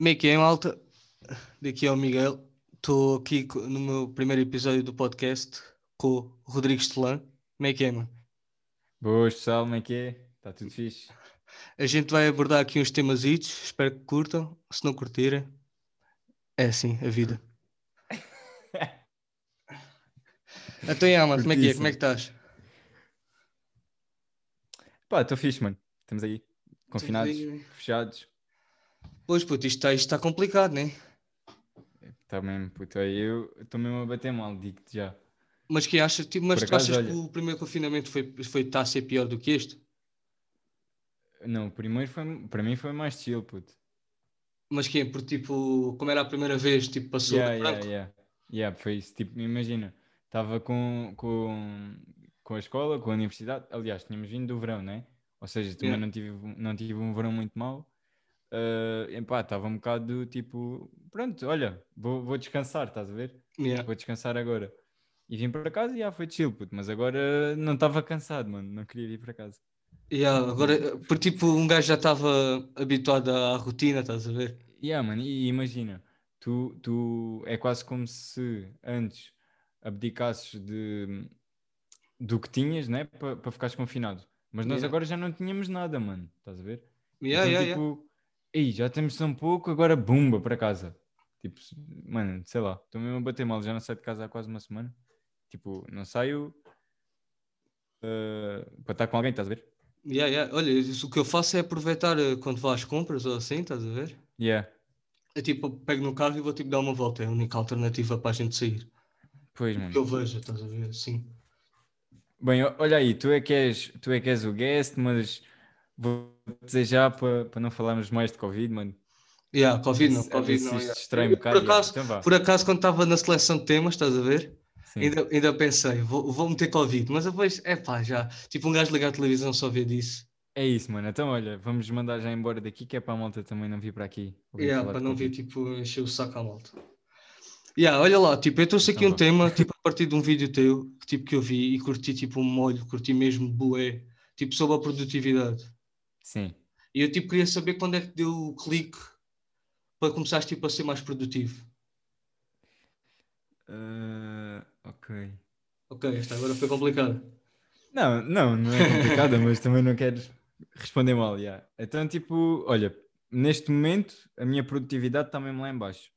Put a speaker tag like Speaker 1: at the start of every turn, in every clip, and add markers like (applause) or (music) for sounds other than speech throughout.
Speaker 1: Como é que é, malta? Daqui é o Miguel. Estou aqui no meu primeiro episódio do podcast com o Rodrigo Estelã. Como é que é, mano?
Speaker 2: Boas, pessoal, como é que é? Está tudo fixe?
Speaker 1: A gente vai abordar aqui uns temas espero que curtam. Se não curtirem, é assim a vida. (laughs) Então, yeah, mano, como é que é? Como é que estás?
Speaker 2: Pá, estou fixe, mano. Estamos aí, confinados, fechados.
Speaker 1: Pois, puto, isto está isto tá complicado, né?
Speaker 2: Está mesmo, puto. aí Eu estou mesmo a bater mal, digo-te já.
Speaker 1: Mas que achas, tipo, mas
Speaker 2: Por
Speaker 1: tu
Speaker 2: acaso,
Speaker 1: achas que
Speaker 2: olha-
Speaker 1: o primeiro confinamento foi, foi tá a ser pior do que este?
Speaker 2: Não, o primeiro foi, para mim foi mais chill, puto.
Speaker 1: Mas que é, porque tipo, como era a primeira vez, tipo, passou
Speaker 2: Yeah, yeah,
Speaker 1: branco.
Speaker 2: yeah. Yeah, foi isso. Tipo, imagina, estava com, com, com a escola, com a universidade. Aliás, tínhamos vindo do verão, né? Ou seja, também
Speaker 1: Yeah.
Speaker 2: não, tive, não tive um verão muito mau. Uh, epá, estava um bocado tipo, pronto, olha, vou, vou descansar, estás a ver?
Speaker 1: Yeah.
Speaker 2: Vou descansar agora. E vim para casa e já foi chill, puto. Mas agora não estava cansado, mano. Não queria vir para casa.
Speaker 1: Yeah, agora, porque tipo, um gajo já estava habituado à rotina, estás a ver?
Speaker 2: Yeah, mano, e imagina, tu, tu é quase como se antes abdicasses de, do que tinhas, né, para para ficares confinado. Mas nós
Speaker 1: Yeah.
Speaker 2: agora já não tínhamos nada, mano, estás a ver?
Speaker 1: Yeah,
Speaker 2: então,
Speaker 1: yeah, yeah.
Speaker 2: tipo, ei, já temos tão pouco, agora bumba para casa. Tipo, mano, sei lá, estou mesmo a bater mal, já não saio de casa há quase uma semana. Tipo, não saio eh, para estar com alguém, estás a ver?
Speaker 1: Yeah, yeah. Olha, isso, o que eu faço é aproveitar eh, quando vou às compras ou assim, estás a ver?
Speaker 2: Yeah.
Speaker 1: É tipo, pego no carro e vou tipo dar uma volta, é a única alternativa para a gente sair.
Speaker 2: Pois,
Speaker 1: Que
Speaker 2: mano.
Speaker 1: eu vejo, estás a ver? Sim.
Speaker 2: Bem, olha aí, tu é que és, tu é que és o guest, mas vou desejar para para não falarmos mais de Covid, mano.
Speaker 1: Yeah, Covid não, Covid não. yeah.
Speaker 2: um bocado.
Speaker 1: por, acaso,
Speaker 2: Então vá.
Speaker 1: por acaso, quando estava na seleção de temas, estás a ver?
Speaker 2: Sim.
Speaker 1: Ainda, ainda pensei, vou, vou meter Covid, mas depois, é pá, já. Tipo, um gajo ligar a televisão só vê disso.
Speaker 2: É isso, mano. Então, olha, vamos mandar já embora daqui, que é para a malta também não vir para aqui.
Speaker 1: Yeah, para não vir tipo encher o saco à malta. Yeah, olha lá, tipo, eu trouxe aqui
Speaker 2: Então
Speaker 1: um tema, (laughs) tipo, a partir de um vídeo teu, tipo, que eu vi e curti tipo um molho, curti mesmo bué, tipo, sobre a produtividade.
Speaker 2: Sim.
Speaker 1: E eu tipo queria saber quando é que deu o clique para começares tipo a ser mais produtivo.
Speaker 2: Ah, ok.
Speaker 1: Ok, esta agora foi complicada.
Speaker 2: Não, não, não é complicada, mas também não queres responder mal, já. Então, tipo, olha, neste momento a minha produtividade está mesmo lá em baixo.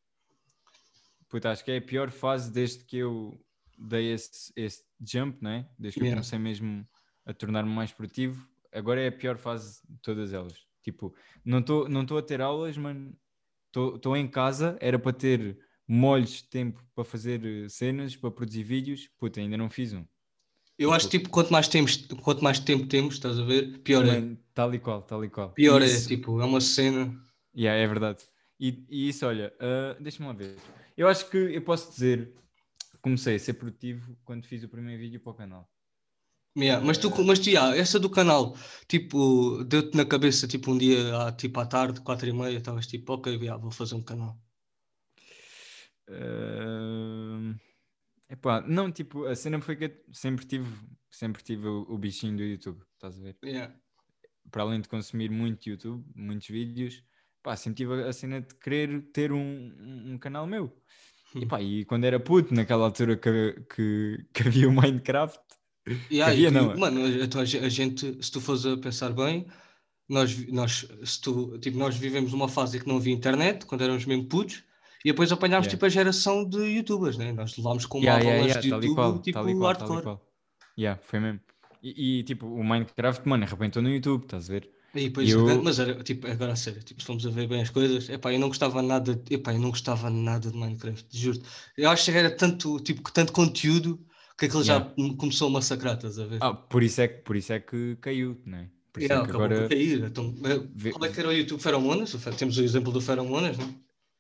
Speaker 2: Puta, acho que é a pior fase desde que eu dei esse, esse jump, né? Desde que
Speaker 1: Yeah.
Speaker 2: eu comecei mesmo a tornar-me mais produtivo. Agora é a pior fase de todas elas. Tipo, não estou não tô a ter aulas, mano. Estou em casa, era para ter molhos de tempo para fazer eh, cenas, para produzir vídeos. Puta, ainda não fiz um.
Speaker 1: Eu acho que tipo, quanto mais, temos, quanto mais tempo temos, estás a ver, pior é.
Speaker 2: Tal e qual, tal e qual.
Speaker 1: Pior é,
Speaker 2: Isso-
Speaker 1: tipo, é uma cena.
Speaker 2: Yeah, é verdade. E, e isso, olha, ah, deixa-me lá ver. Eu acho que eu posso dizer, comecei a ser produtivo quando fiz o primeiro vídeo para o canal.
Speaker 1: Yeah, mas tu, mas tu, yeah, essa do canal, tipo, deu-te na cabeça, tipo, um dia, à, tipo, à tarde, quatro e meia, estavas tipo, ok, yeah, vou fazer um canal.
Speaker 2: Ah, epá, não, tipo, a cena foi que eu sempre tive, sempre tive o, o bichinho do YouTube, estás a ver?
Speaker 1: Yeah.
Speaker 2: Para além de consumir muito YouTube, muitos vídeos, pá, sempre tive a cena de querer ter um, um- um canal meu. E, pá, e quando era puto, naquela altura que, que, que havia o Minecraft, Havia,
Speaker 1: e que-
Speaker 2: não, é?
Speaker 1: Mano, então a ge- a gente, se tu fores a pensar bem, nós, nós, se tu, tipo, nós vivemos uma fase em que não havia internet, quando éramos mesmo putos, e depois apanhámos
Speaker 2: Yeah.
Speaker 1: tipo a geração de youtubers, né? Nós levámos com
Speaker 2: Yeah, yeah, yeah,
Speaker 1: de YouTube,
Speaker 2: qual,
Speaker 1: tipo
Speaker 2: e qual,
Speaker 1: hardcore.
Speaker 2: Yeah, foi mesmo. E, e, tipo, o Minecraft, mano, arrebentou no YouTube, estás a ver?
Speaker 1: E depois,
Speaker 2: Eu-
Speaker 1: mas era, tipo, agora a sério, tipo, se formos a ver bem as coisas, epá, eu não gostava nada, epá, eu não gostava nada de Minecraft, juro. Eu acho que era tanto, tipo, tanto conteúdo que aquilo já
Speaker 2: Yeah.
Speaker 1: me começou a massacrar, estás a ver?
Speaker 2: Ah, por isso é que, por isso é que caiu, não é? Por isso
Speaker 1: Yeah,
Speaker 2: é que
Speaker 1: acabou
Speaker 2: agora.
Speaker 1: por cair. Então, eh,
Speaker 2: Vê-
Speaker 1: qual é que era o YouTube Feromonas? Temos o exemplo do Feromonas, não é?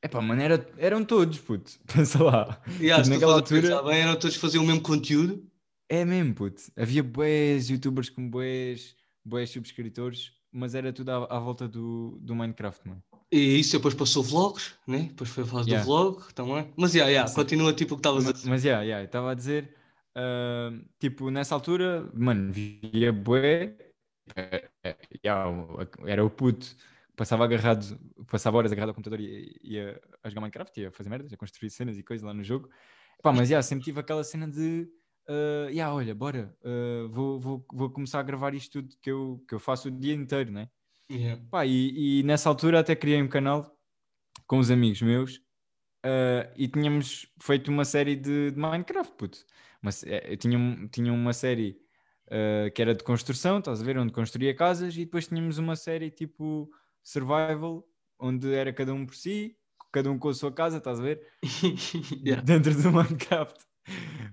Speaker 2: Epá, mano, era, eram todos, puto. (laughs) Pensa lá.
Speaker 1: Yeah,
Speaker 2: Tipo, naquela altura.
Speaker 1: bem, eram todos faziam o mesmo conteúdo.
Speaker 2: É mesmo, puto. Havia bués youtubers com bués, bués subscritores, mas era tudo à, à volta do, do Minecraft, mano.
Speaker 1: E isso depois passou vlogs, né? Depois foi a fase
Speaker 2: Yeah.
Speaker 1: do vlog também. Mas yeah, yeah,
Speaker 2: Sim.
Speaker 1: continua tipo o que estavas a dizer.
Speaker 2: Mas, yeah, yeah, estava a dizer, ah, tipo, nessa altura, mano, via bué, eh, eh, era o puto passava agarrado, passava horas agarrado ao computador e ia a jogar Minecraft, ia fazer merdas, a construir cenas e coisas lá no jogo. Epá, mas yeah, sempre tive aquela cena de uh, yeah, olha, bora, uh, vou, vou, vou começar a gravar isto tudo que eu, que eu faço o dia inteiro, né?
Speaker 1: Yeah.
Speaker 2: Pá, e, e nessa altura até criei um canal com os amigos meus uh, e tínhamos feito uma série de, de Minecraft, puto. Mas, eu tinha, tinha uma série uh, que era de construção, estás a ver, onde construía casas, e depois tínhamos uma série tipo survival, onde era cada um por si, cada um com a sua casa, estás a ver? (laughs)
Speaker 1: Yeah.
Speaker 2: Dentro do Minecraft.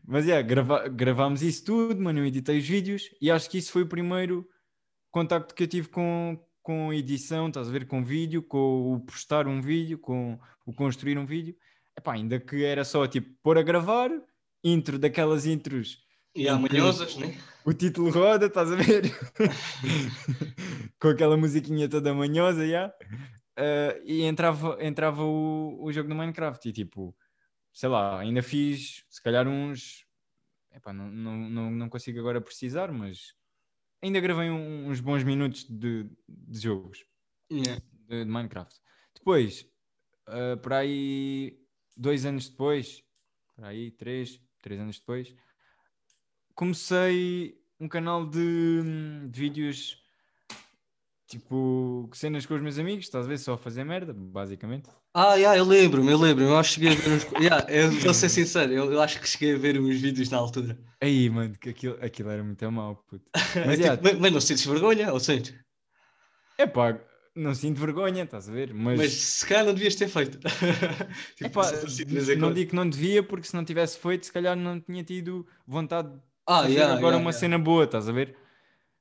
Speaker 2: Mas yeah, grava gravámos isso tudo, mano, eu editei os vídeos e acho que isso foi o primeiro contacto que eu tive com, com edição, estás a ver, com vídeo, com o postar um vídeo, com o construir um vídeo. Epá, ainda que era só tipo pôr a gravar, intro daquelas intros.
Speaker 1: E há manhosas, né?
Speaker 2: O título roda, estás a ver? (laughs) com aquela musiquinha toda manhosa, já. Uh, e entrava, entrava o, o jogo do Minecraft e tipo, sei lá, ainda fiz se calhar uns. Epá, não, não, não, não consigo agora precisar, mas ainda gravei um- uns bons minutos de, de jogos
Speaker 1: Yeah.
Speaker 2: de, de Minecraft. Depois, uh, por aí, dois anos depois, por aí, três, três anos depois, comecei um canal de, de vídeos tipo cenas com os meus amigos, estás a ver? Só a fazer merda, basicamente.
Speaker 1: Ah, yeah, eu lembro-me, eu lembro-me. Eu acho que cheguei a ver uns. Yeah, eu vou ser sincero, eu, eu acho que cheguei a ver uns vídeos na altura.
Speaker 2: Aí, mano, que aquilo, aquilo era muito mau, puto. (laughs)
Speaker 1: Mas,
Speaker 2: Mas, yeah,
Speaker 1: mas, mas não sentes vergonha, ou sentes?
Speaker 2: é pá, não sinto vergonha, estás a ver? Mas,
Speaker 1: Mas se calhar não devias ter feito. (laughs) tipo,
Speaker 2: epá,
Speaker 1: assim de em
Speaker 2: não digo que não devia, porque se não tivesse feito, se calhar não tinha tido vontade de
Speaker 1: Ah,
Speaker 2: fazer
Speaker 1: yeah,
Speaker 2: agora
Speaker 1: yeah,
Speaker 2: uma
Speaker 1: yeah.
Speaker 2: cena boa, estás a ver?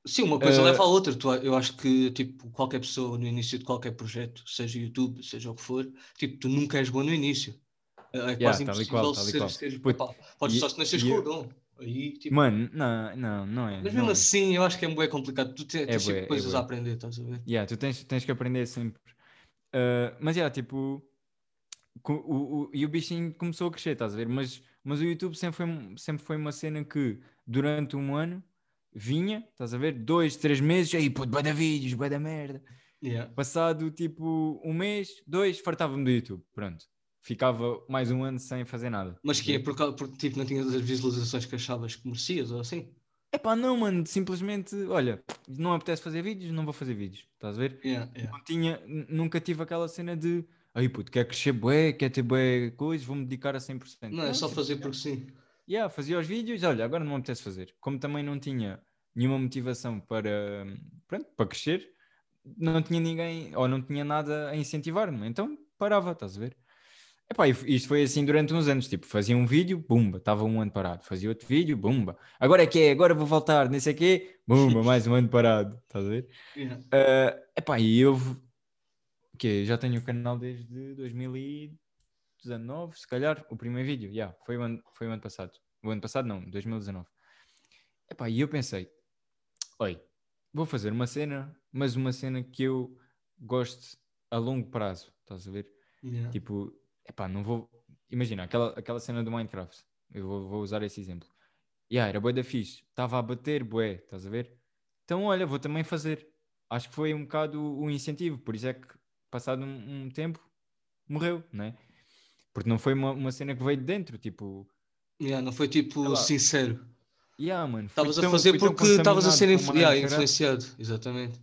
Speaker 1: Sim, uma coisa
Speaker 2: Eh,
Speaker 1: leva à outra. Tu, eu acho que tipo, qualquer pessoa no início de qualquer projeto, seja YouTube, seja o que for, tipo, tu nunca és bom no início. É é quase
Speaker 2: tal e
Speaker 1: impossível
Speaker 2: qual, tal
Speaker 1: ser,
Speaker 2: qual.
Speaker 1: ser- pá, Podes
Speaker 2: e-
Speaker 1: só se nasceres com o dom. Aí, tipo,
Speaker 2: Mano, não, não, não é.
Speaker 1: mas
Speaker 2: não
Speaker 1: mesmo
Speaker 2: é.
Speaker 1: assim, eu acho que é bué complicado. Tu te- tens
Speaker 2: bué,
Speaker 1: sempre
Speaker 2: é
Speaker 1: coisas
Speaker 2: bué.
Speaker 1: a aprender, estás a ver?
Speaker 2: Yeah, tu tens, tens que aprender sempre. Uh, mas, yeah, tipo, co- o, o, e o bichinho começou a crescer, estás a ver? Mas, mas o YouTube sempre foi, sempre foi uma cena que, durante um ano, vinha, estás a ver? Dois, três meses, aí, pô, bué da vídeos, bué da merda.
Speaker 1: Yeah.
Speaker 2: Passado, tipo, um mês, dois, fartava-me do YouTube, pronto. Ficava mais um ano sem fazer nada.
Speaker 1: Mas que é por causa- porque tipo, não tinhas as visualizações que achavas que merecias ou assim?
Speaker 2: Epá, não, mano, simplesmente, olha, não apetece fazer vídeos, não vou fazer vídeos, estás a ver?
Speaker 1: Yeah, yeah.
Speaker 2: não tinha, nunca tive aquela cena de aí puto, quer crescer bué, quer ter bué coisas, vou-me dedicar a 100%.
Speaker 1: Não, é só
Speaker 2: tipo,
Speaker 1: fazer porque sim.
Speaker 2: yeah, fazia os vídeos, olha, agora não me apetece fazer. Como também não tinha nenhuma motivação para, pronto, para crescer, não tinha ninguém, ou não tinha nada a incentivar-me, então parava, estás a ver? Epá, isto foi assim durante uns anos, tipo, fazia um vídeo, bumba, estava um ano parado, fazia outro vídeo, bumba, agora é que é, agora vou voltar, nem sei o quê, bumba, mais um ano parado, estás a ver?
Speaker 1: Yeah.
Speaker 2: Uh, epá, e eu que já tenho o canal desde 2019, se calhar, o primeiro vídeo, yeah, foi, o ano, foi o ano passado. O ano passado não, 2019. Epá, e eu pensei, oi, vou fazer uma cena, mas uma cena que eu gosto a longo prazo, estás a ver?
Speaker 1: Yeah.
Speaker 2: Tipo, epá, não vou. Imagina, aquela, aquela cena do Minecraft. Eu vou, vou usar esse exemplo. Yeah, era bué da fixe. Estava a bater, bué, estás a ver? Então, olha, vou também fazer. Acho que foi um bocado o incentivo. Por isso é que, passado um, um tempo, morreu, né? Porque não foi uma, uma cena que veio de dentro. Tipo,
Speaker 1: Yeah, não foi tipo sincero.
Speaker 2: yeah, mano.
Speaker 1: Estavas a fazer porque estavas a ser influ yeah, influenciado. Exatamente.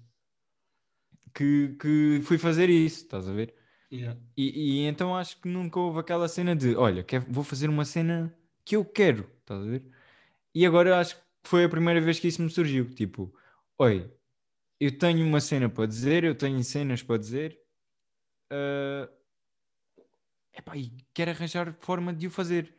Speaker 2: Que, que fui fazer isso, estás a ver?
Speaker 1: Yeah.
Speaker 2: E, e então acho que nunca houve aquela cena de olha, quer, vou fazer uma cena que eu quero, estás a ver? E agora acho que foi a primeira vez que isso me surgiu. Tipo, oi, eu tenho uma cena para dizer, eu tenho cenas para dizer, ah, epá, e quero arranjar forma de o fazer.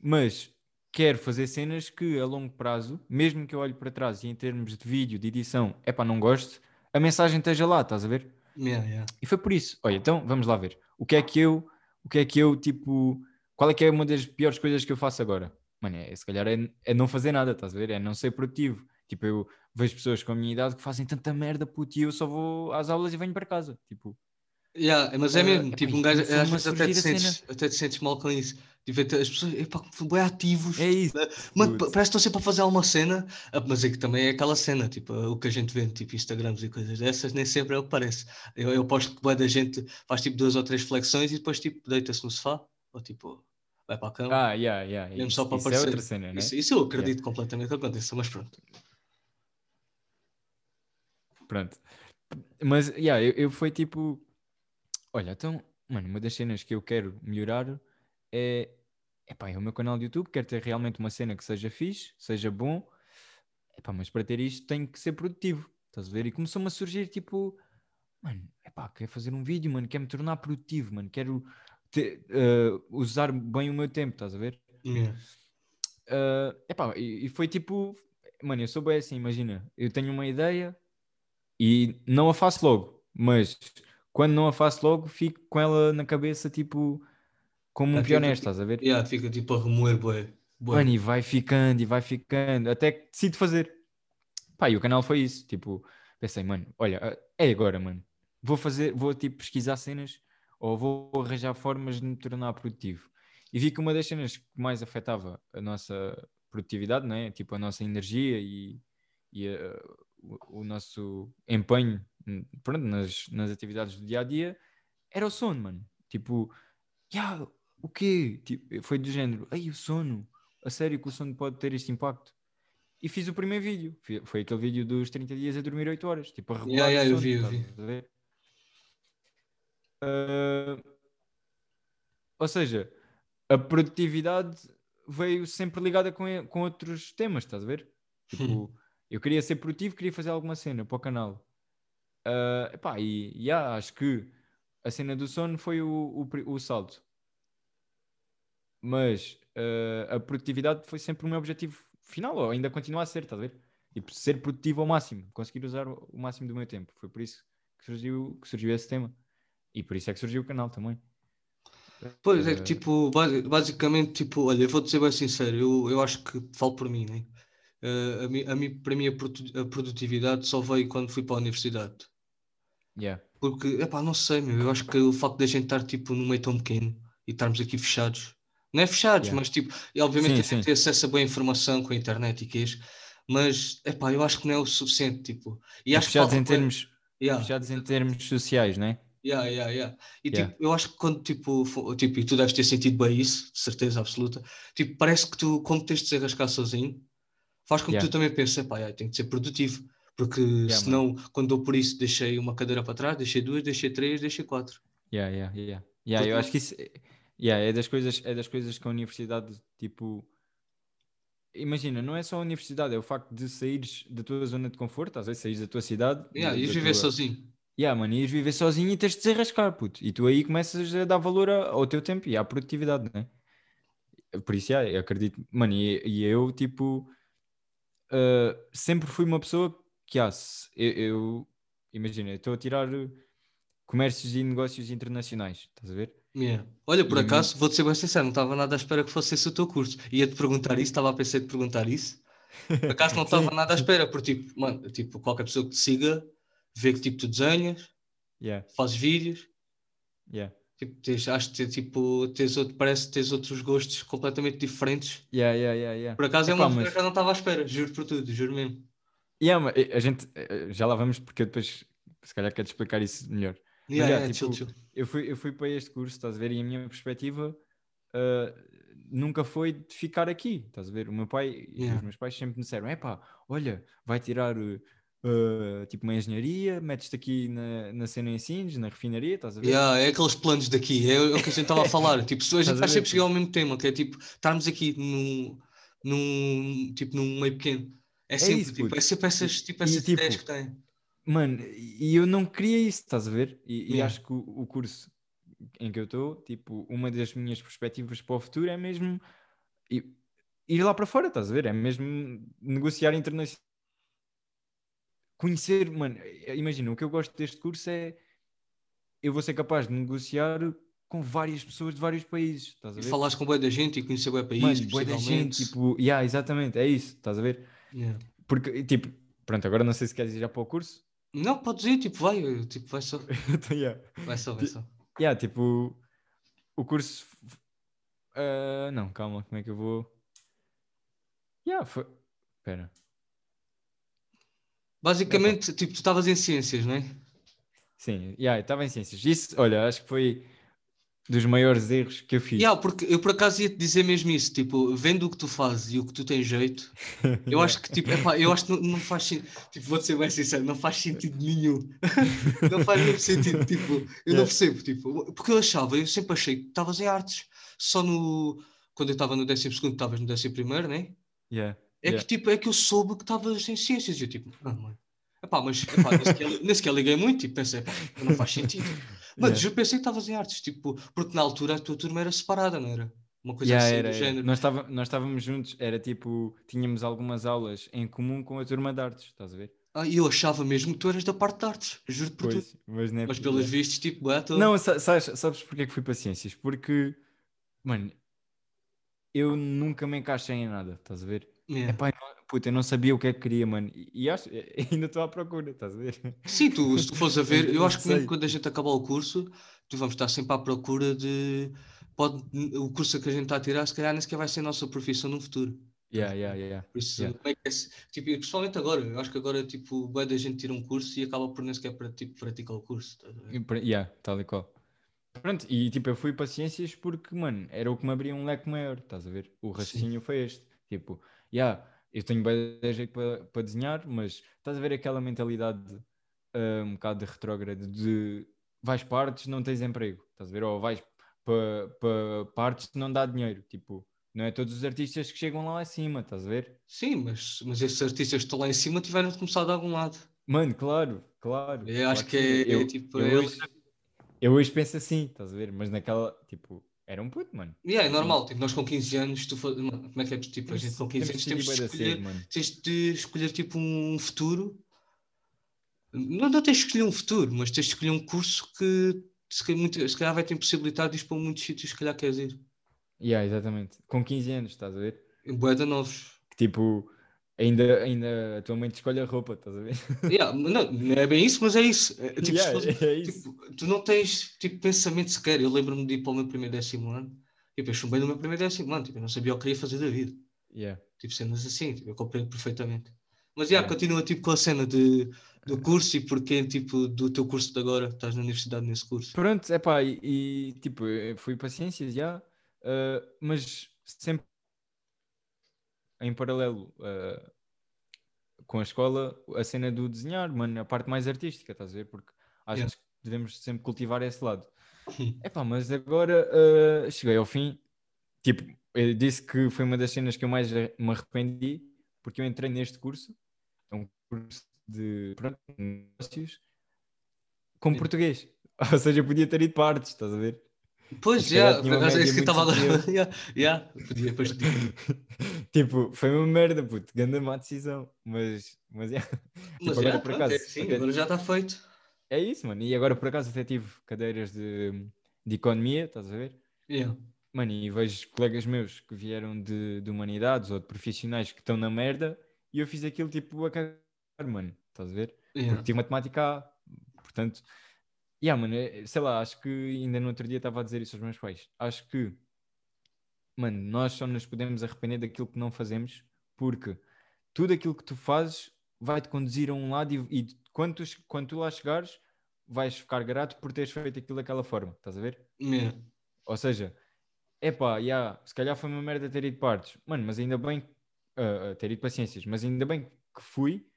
Speaker 2: Mas quero fazer cenas que a longo prazo, mesmo que eu olhe para trás e em termos de vídeo, de edição, epá, não gosto, a mensagem esteja lá, estás a ver?
Speaker 1: Yeah, yeah.
Speaker 2: E foi por isso. Olha, então vamos lá ver. O que é que eu, o que é que eu, tipo, qual é que é uma das piores coisas que eu faço agora? Mano, é, se calhar é, é não fazer nada, estás a ver? É não ser produtivo. Tipo, eu vejo pessoas com a minha idade que fazem tanta merda, puto, e eu só vou às aulas e venho para casa. Tipo,
Speaker 1: Yeah, mas é
Speaker 2: Ah,
Speaker 1: mesmo,
Speaker 2: epá,
Speaker 1: tipo, um gajo, às vezes até te, sentes, até te sentes mal com isso. Tipo, as pessoas, epá, bem ativos.
Speaker 2: É isso.
Speaker 1: Mano,
Speaker 2: puto.
Speaker 1: pa- parece que estão sempre a fazer alguma cena, ah, mas é que também é aquela cena, tipo, o que a gente vê, tipo, Instagrams e coisas dessas, nem sempre é o que parece. Eu, eu posto que boa da gente faz tipo duas ou três flexões e depois tipo deita-se no sofá, ou tipo, vai para a cama,
Speaker 2: Ah, yeah, yeah.
Speaker 1: mesmo
Speaker 2: Isso,
Speaker 1: só para
Speaker 2: isso é
Speaker 1: aparecer.
Speaker 2: outra cena, né?
Speaker 1: Isso, isso eu acredito completamente que aconteça, mas pronto.
Speaker 2: Pronto. Mas, yeah, eu, eu foi tipo... Olha, então, mano, uma das cenas que eu quero melhorar é... Epá, é o meu canal de YouTube, quero ter realmente uma cena que seja fixe, seja bom. Epá, mas para ter isto tem que ser produtivo, estás a ver? E começou-me a surgir, tipo... Mano, epá, quero fazer um vídeo, mano, quero me tornar produtivo, mano, quero ter, eh, usar bem o meu tempo, estás a ver?
Speaker 1: Yeah.
Speaker 2: Ah, epá, e, e foi tipo, mano, eu sou bem assim, imagina, eu tenho uma ideia e não a faço logo, mas quando não a faço logo, fico com ela na cabeça, tipo, como um
Speaker 1: Ah,
Speaker 2: pioneiro,
Speaker 1: fica-
Speaker 2: estás a ver?
Speaker 1: Yeah, fica tipo a remoer, bué.
Speaker 2: Mano, e vai ficando, e vai ficando, até que decido fazer. Pá, e o canal foi isso, tipo, pensei, mano, olha, é agora, mano, vou fazer, vou tipo pesquisar cenas ou vou arranjar formas de me tornar produtivo. E vi que uma das cenas que mais afetava a nossa produtividade, né? tipo a nossa energia e, e ah, o, o nosso empenho hum, pronto, nas, nas atividades do dia a dia, era o sono, mano. Tipo, "Ya, o quê? Tipo, foi do género, ei, o sono, a sério que o sono pode ter este impacto. E fiz o primeiro vídeo, foi aquele vídeo dos 30 dias a dormir 8 horas, tipo a regular
Speaker 1: Yeah, yeah,
Speaker 2: o
Speaker 1: eu
Speaker 2: sono,
Speaker 1: vi, eu vi.
Speaker 2: Ah, ou seja, a produtividade veio sempre ligada com, com outros temas, estás a ver? (laughs) Tipo, eu queria ser produtivo, queria fazer alguma cena para o canal. Ah, epá, e yeah, acho que a cena do sono foi o, o, o salto. Mas ah, a produtividade foi sempre o meu objetivo final, ou ainda continua a ser, estás a ver? Tipo, ser produtivo ao máximo, conseguir usar o máximo do meu tempo. Foi por isso que surgiu, que surgiu esse tema. E por isso é que surgiu o canal também.
Speaker 1: Pois é que
Speaker 2: Eh,
Speaker 1: tipo, basi- basicamente, tipo, olha, eu vou-te ser bem sincero, eu, eu acho que falo por mim, né? Eh, a mim, a mim, para mim, a produtividade só veio quando fui para a universidade.
Speaker 2: yeah.
Speaker 1: Porque, epá, não sei, meu, eu acho que o facto de a gente estar tipo num meio tão pequeno e estarmos aqui fechados, não é fechados,
Speaker 2: Yeah.
Speaker 1: mas tipo, e obviamente
Speaker 2: Sim,
Speaker 1: a gente
Speaker 2: sim.
Speaker 1: tem acesso a boa informação com a internet e queijo, mas, epá, eu acho que não é o suficiente, tipo, e acho que
Speaker 2: fechados
Speaker 1: falta
Speaker 2: em termos,
Speaker 1: Yeah.
Speaker 2: fechados em termos sociais, né?
Speaker 1: Yeah, yeah, yeah. E
Speaker 2: Yeah.
Speaker 1: tipo, eu acho que quando tipo, tipo, e tu deves ter sentido bem isso, de certeza absoluta, tipo, parece que tu, como tens de se arrascar sozinho, faz com que
Speaker 2: Yeah.
Speaker 1: tu também penses, pá, yeah, tenho de ser produtivo, porque
Speaker 2: Yeah,
Speaker 1: senão, quando dou por isso, deixei uma cadeira para trás, deixei duas, deixei três, deixei quatro.
Speaker 2: Yeah, yeah, yeah. Yeah, eu acho que isso é- yeah, é, das coisas, é das coisas que a universidade, tipo, imagina, não é só a universidade, é o facto de saíres da tua zona de conforto, às vezes saíres da tua cidade,
Speaker 1: Yeah, e
Speaker 2: da
Speaker 1: viver
Speaker 2: tua-
Speaker 1: sozinho.
Speaker 2: Yeah, mano, ias viver sozinho e tens de desarrascar, puto. E tu aí começas a dar valor ao teu tempo e à produtividade, né? Por isso, yeah, eu acredito, mano, e, e eu, tipo, uh, sempre fui uma pessoa que, ah, se- eu, eu- imagina, estou a tirar comércios e negócios internacionais, estás a ver?
Speaker 1: Yeah. Olha, por
Speaker 2: E mim-
Speaker 1: acaso, vou-te ser bem sincero, não estava nada à espera que fosse esse o teu curso. Ia-te perguntar isso, estava a pensar em te perguntar isso. Por acaso não estava nada à (laughs) espera, porque tipo, mano, tipo, qualquer pessoa que te siga, vê que tipo tu desenhas,
Speaker 2: Yeah,
Speaker 1: fazes vídeos,
Speaker 2: yeah.
Speaker 1: Tipo, tens, acho que tipo, tens outro, parece que tens outros gostos completamente diferentes.
Speaker 2: Yeah, yeah, yeah, yeah.
Speaker 1: Por acaso é uma coisa
Speaker 2: mas-
Speaker 1: que eu não estava à espera, juro por tudo, juro mesmo.
Speaker 2: Yeah, mas a gente, eh, já lá vamos, porque depois, se calhar, quero explicar isso melhor.
Speaker 1: Yeah,
Speaker 2: yeah,
Speaker 1: yeah,
Speaker 2: tipo,
Speaker 1: chill, chill.
Speaker 2: eu fui, eu fui para este curso, estás a ver? E a minha perspectiva ah, nunca foi de ficar aqui, estás a ver? O meu pai e
Speaker 1: Yeah.
Speaker 2: os meus pais sempre me disseram: epá, olha, vai tirar ah, tipo uma engenharia, metes-te aqui na, na cena em Sines, na refinaria, estás a ver?
Speaker 1: Yeah, é aqueles planos daqui, é, o que a gente estava a falar. (laughs) Tipo, a gente vai sempre chegar ao mesmo tema, que é tipo, estarmos aqui num, num, tipo, num meio pequeno. É sempre,
Speaker 2: isso,
Speaker 1: tipo, é sempre essas, tipo,
Speaker 2: E,
Speaker 1: essas
Speaker 2: tipo,
Speaker 1: ideias que tem.
Speaker 2: Mano, e eu não queria isso, estás a ver? E, e
Speaker 1: Yeah.
Speaker 2: acho que o, o curso em que eu estou, tipo, uma das minhas perspectivas para o futuro é mesmo ir lá para fora, estás a ver? É mesmo negociar internacional. Conhecer, mano, eh, imagina, o que eu gosto deste curso é eu vou ser capaz de negociar com várias pessoas de vários países, estás a
Speaker 1: E
Speaker 2: ver?
Speaker 1: falares com boa da gente e conhecer boa país,
Speaker 2: Mano, bué da gente, tipo, yeah, exatamente, é isso, estás a ver?
Speaker 1: Yeah.
Speaker 2: Porque, tipo, pronto, agora não sei se queres ir já para o curso.
Speaker 1: Não, pode dizer, tipo, vai, tipo, vai só. (laughs)
Speaker 2: Então, yeah.
Speaker 1: Vai só, vai só.
Speaker 2: Yeah, tipo, o curso. ah, não, calma, como é que eu vou. Yeah, foi. Espera.
Speaker 1: Basicamente, tipo, tu estavas em ciências, não é?
Speaker 2: Sim, yeah, estava em ciências. Isso, olha, acho que foi dos maiores erros que eu fiz.
Speaker 1: Yeah, porque eu por acaso ia te dizer mesmo isso, tipo, vendo o que tu fazes e o que tu tens jeito, (laughs) eu acho que tipo, epá, eu acho que não, não faz sentido, tipo, vou-te ser bem sincero, não faz sentido nenhum. (laughs) não faz nenhum sentido, tipo, eu
Speaker 2: Yeah.
Speaker 1: não percebo, tipo, porque eu achava, eu sempre achei que estavas em artes, só no quando eu estava no 12 segundo, estavas no 11 primeiro, né?
Speaker 2: Yeah,
Speaker 1: É
Speaker 2: yeah.
Speaker 1: que tipo, é que eu soube que estavas em ciências, e eu tipo, não, mano. Epá, mas epá, nem, sequer, liguei muito e pensei, pá, não faz sentido. (laughs) Mas
Speaker 2: Yeah.
Speaker 1: eu pensei que estavas em artes, tipo, porque na altura a tua turma era separada, não era? Uma coisa
Speaker 2: Yeah,
Speaker 1: assim
Speaker 2: era,
Speaker 1: do género.
Speaker 2: Nós, estava- nós estávamos juntos, era tipo, tínhamos algumas aulas em comum com a turma de artes, estás a ver?
Speaker 1: Ah, eu achava mesmo que tu eras da parte de artes, juro por tudo.
Speaker 2: Pois, mas, é
Speaker 1: Mas pelos vistos, tipo, é.
Speaker 2: Não, sa- sabes, sabes porque é que fui para ciências? Porque, mano, eu nunca me encaixei em nada, estás a ver?
Speaker 1: Yeah.
Speaker 2: Epá, puta, eu não sabia o que é que queria, mano. E, acho, (laughs) ainda estou à procura, estás a ver?
Speaker 1: Sim, tu, se tu fores a (laughs) ver, eu acho que mesmo quando a gente acabar o curso, tu vamos estar sempre à procura de. Pode, o curso que a gente está a tirar, se calhar nem sequer vai ser a nossa profissão no futuro.
Speaker 2: Yeah, yeah, yeah.
Speaker 1: Por isso,
Speaker 2: Yeah.
Speaker 1: é é tipo, principalmente agora, eu acho que agora, tipo, bué da gente tira um curso e acaba por nem sequer para, tipo, praticar o curso.
Speaker 2: Yeah, tal e qual. Pronto, e tipo, eu fui para ciências porque, mano, era o que me abria um leque maior, estás a ver? O raciocínio foi este. Tipo, yeah, eu tenho bem de jeito para para desenhar, mas estás a ver aquela mentalidade ah, um bocado de retrógrada de vais para artes, não tens emprego, estás a ver? Ou vais para pa, pa artes, não dá dinheiro. Tipo, não é todos os artistas que chegam lá acima, estás a ver?
Speaker 1: Sim, mas, mas esses artistas que estão lá em cima tiveram de começar de algum lado.
Speaker 2: Mano, claro, claro.
Speaker 1: Eu acho
Speaker 2: claro
Speaker 1: que
Speaker 2: sim.
Speaker 1: é,
Speaker 2: eu,
Speaker 1: tipo.
Speaker 2: eu
Speaker 1: é-
Speaker 2: hoje, eu hoje penso assim, estás a ver? Mas naquela, tipo, era um puto, mano.
Speaker 1: Yeah, é normal, tipo, nós com 15 anos, tu, mano, como é que é? Tipo, a gente com 15 anos temos de escolher,
Speaker 2: mano.
Speaker 1: tens de escolher tipo um futuro. Não, não tens de escolher um futuro, mas tens de escolher um curso que se calhar, muito- se calhar vai ter possibilidade de ir para muitos sítios se calhar queres ir.
Speaker 2: Yeah, exatamente. Com 15 anos, estás a ver?
Speaker 1: Boeda novos.
Speaker 2: Que tipo, ainda, ainda a tua mãe te escolhe a roupa, estás a ver? (laughs)
Speaker 1: Yeah, não, não é bem isso, mas é isso. É, tipo,
Speaker 2: Yeah,
Speaker 1: fosse-
Speaker 2: é isso.
Speaker 1: tipo, tu não tens tipo, pensamento sequer. Eu lembro-me de ir para o meu primeiro décimo ano. Tipo, eu chumbei no meu primeiro décimo ano. Tipo, eu não sabia o que queria fazer da vida.
Speaker 2: Yeah.
Speaker 1: Tipo, cenas assim, tipo, eu compreendo perfeitamente. Mas já,
Speaker 2: Yeah.
Speaker 1: continua tipo com a cena de, do curso e porque tipo do teu curso de agora, estás na universidade nesse curso.
Speaker 2: Pronto, é pá, e, e, tipo, fui para ciências já, ah, mas sempre em paralelo ah, com a escola, a cena do desenhar, mano, a parte mais artística, estás a ver? Porque acho
Speaker 1: Yeah.
Speaker 2: que devemos sempre cultivar esse lado. (laughs) É pá, mas agora ah, cheguei ao fim. Tipo, eu disse que foi uma das cenas que eu mais me arrependi, porque eu entrei neste curso, é um curso de pronto, negócios, com
Speaker 1: Yeah.
Speaker 2: português. (laughs) Ou seja, eu podia ter ido para artes, estás a ver?
Speaker 1: Pois, já, é isso que estava agora. Já, já, podia depois te digo. (laughs)
Speaker 2: tipo, foi uma merda, puto, grande má decisão. Mas, mas é. (laughs)
Speaker 1: Mas
Speaker 2: agora
Speaker 1: já,
Speaker 2: por acaso,
Speaker 1: é
Speaker 2: até-
Speaker 1: agora já está feito.
Speaker 2: É isso, mano. E agora por acaso até tive cadeiras de, de economia, estás a ver?
Speaker 1: Yeah.
Speaker 2: Mano, e vejo colegas meus que vieram de, de humanidades ou de profissionais que estão na merda e eu fiz aquilo tipo a cagar, mano, estás a ver?
Speaker 1: Yeah.
Speaker 2: Porque tive matemática A, portanto, yeah, mano, é- sei lá, acho que ainda no outro dia estava a dizer isso aos meus pais. Acho que, mano, nós só nos podemos arrepender daquilo que não fazemos, porque tudo aquilo que tu fazes vai-te conduzir a um lado e, e quando, tu, quando tu lá chegares, vais ficar grato por teres feito aquilo daquela forma, estás a ver?
Speaker 1: Yeah.
Speaker 2: Ou seja, epá, yeah, se calhar foi uma merda ter ido partes, mano, mas ainda bem ah, ter ido paciências, mas ainda bem que fui,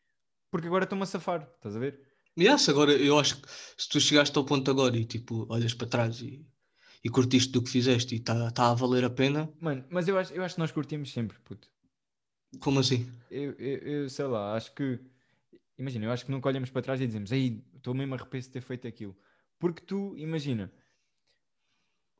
Speaker 2: porque agora estou-me a safar, estás a ver?
Speaker 1: Yes, agora eu acho que se tu chegaste ao ponto agora e tipo olhas para trás e, e curtiste do que fizeste e está tá a valer a pena,
Speaker 2: Mano, mas eu acho, eu acho que nós curtimos sempre, puto.
Speaker 1: como assim?
Speaker 2: Eu, eu, eu sei lá, acho que. Imagina, eu acho que nunca olhamos para trás e dizemos, ei, estou mesmo arrependido de ter feito aquilo. Porque tu, imagina,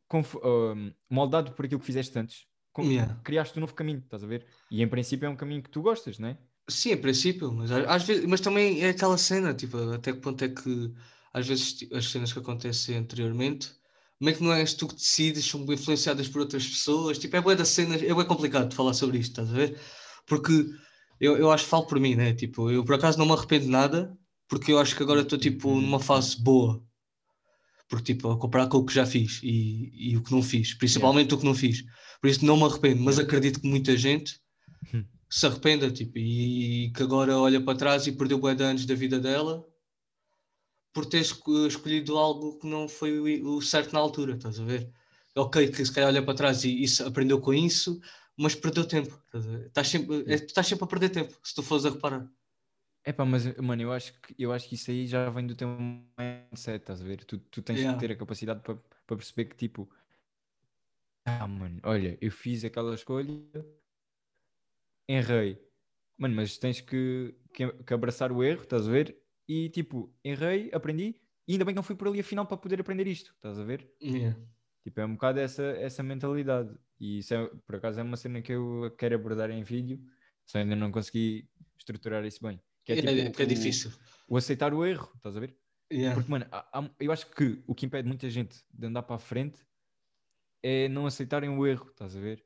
Speaker 2: conf- ahm, moldado por aquilo que fizeste antes, com-
Speaker 1: Yeah.
Speaker 2: criaste um novo caminho, estás a ver? E em princípio é um caminho que tu gostas, não é?
Speaker 1: Sim, em princípio, mas às vezes, mas também é aquela cena, tipo, até que ponto é que às vezes as cenas que acontecem anteriormente, como é que não és tu que decides, são influenciadas por outras pessoas, tipo, é bué da cena, é bem complicado de falar sobre isto, estás a ver? Porque eu, eu acho que falo por mim, né? Tipo, eu por acaso não me arrependo de nada, porque eu acho que agora estou tipo numa fase boa. Porque tipo, a comparar com o que já fiz e, e o que não fiz, principalmente o que não fiz. Por isso não me arrependo, mas acredito que muita gente
Speaker 2: Hum.
Speaker 1: Se arrependa tipo, e que agora olha para trás e perdeu bué de anos da vida dela por ter esco- escolhido algo que não foi o, certo na altura, estás a ver? Ok, que se calhar olha para trás e isso, aprendeu com isso, mas perdeu tempo. Estás? Estás sempre, é, estás sempre a perder tempo, se tu fores a reparar.
Speaker 2: É pá, mas mano, eu acho, que, eu acho que isso aí já vem do teu mindset, estás a ver? Tu, tu tens
Speaker 1: Yeah.
Speaker 2: que ter a capacidade para perceber que tipo, ah mano, olha, eu fiz aquela escolha, errei. Mano, mas tens que, que, que abraçar o erro, estás a ver? E tipo, errei, aprendi, e ainda bem que não fui por ali afinal para poder aprender isto, estás a ver?
Speaker 1: Yeah.
Speaker 2: Tipo, é um bocado essa, essa mentalidade. E isso é, por acaso é uma cena que eu quero abordar em vídeo, só ainda não consegui estruturar isso bem. Que é,
Speaker 1: É,
Speaker 2: tipo,
Speaker 1: porque é
Speaker 2: o-
Speaker 1: difícil.
Speaker 2: o aceitar o erro, estás a ver?
Speaker 1: Yeah.
Speaker 2: Porque, mano, há- há- eu acho que o que impede muita gente de andar para a frente é não aceitarem o erro, estás a ver?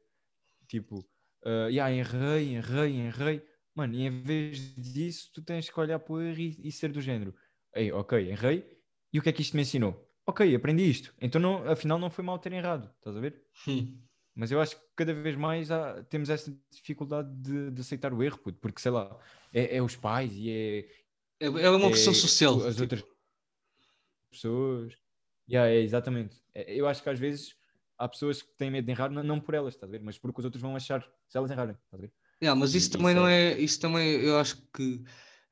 Speaker 2: Tipo, ah, yeah, errei, errei, errei. Mano, e em vez disso, tu tens que olhar para o erro e, e ser do género. Ei, ok, errei. E o que é que isto me ensinou? Ok, aprendi isto. Então, não, afinal, não foi mal ter errado, estás a ver?
Speaker 1: Hum.
Speaker 2: Mas eu acho que cada vez mais há- temos essa dificuldade de, de aceitar o erro, puto, porque sei lá, é, é os pais e é,
Speaker 1: É, é uma pressão
Speaker 2: é
Speaker 1: social.
Speaker 2: As
Speaker 1: tipo,
Speaker 2: outras pessoas. Yeah, é, exatamente. É, Eu acho que às vezes há pessoas que têm medo de errar, não, não por elas, estás a ver? Mas porque os outros vão achar se elas errarem, estás a ver?
Speaker 1: Yeah, mas
Speaker 2: E
Speaker 1: isso também
Speaker 2: isso
Speaker 1: não
Speaker 2: é-
Speaker 1: é. Isso também, eu acho que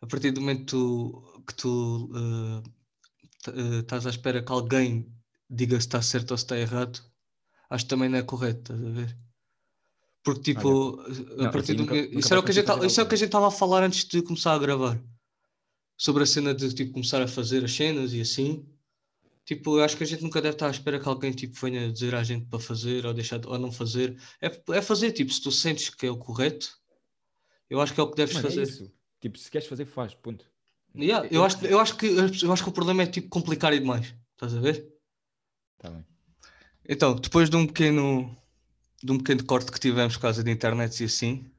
Speaker 1: a partir do momento que tu eh, estás à espera que alguém diga se está certo ou se está errado, acho que também não é correto, estás a ver? Porque tipo, a
Speaker 2: Não,
Speaker 1: partir
Speaker 2: assim,
Speaker 1: do
Speaker 2: nunca-
Speaker 1: isso, era o que a gente, isso é o que a gente estava a falar antes de começar a gravar. Sobre a cena de tipo, começar a fazer as cenas e assim. Tipo, eu acho que a gente nunca deve estar à espera que alguém tipo, venha dizer à gente para fazer ou deixar de- ou não fazer. É, é fazer, tipo, se tu sentes que é o correto, eu acho que é o que deves
Speaker 2: Mano, é
Speaker 1: fazer.
Speaker 2: isso. Tipo, se queres fazer, faz, ponto.
Speaker 1: Yeah, eu, acho, eu, acho que, eu acho que o problema é tipo complicar demais. Estás a ver?
Speaker 2: Tá bem.
Speaker 1: Então, depois de um pequeno de um pequeno corte que tivemos por causa de internet e assim,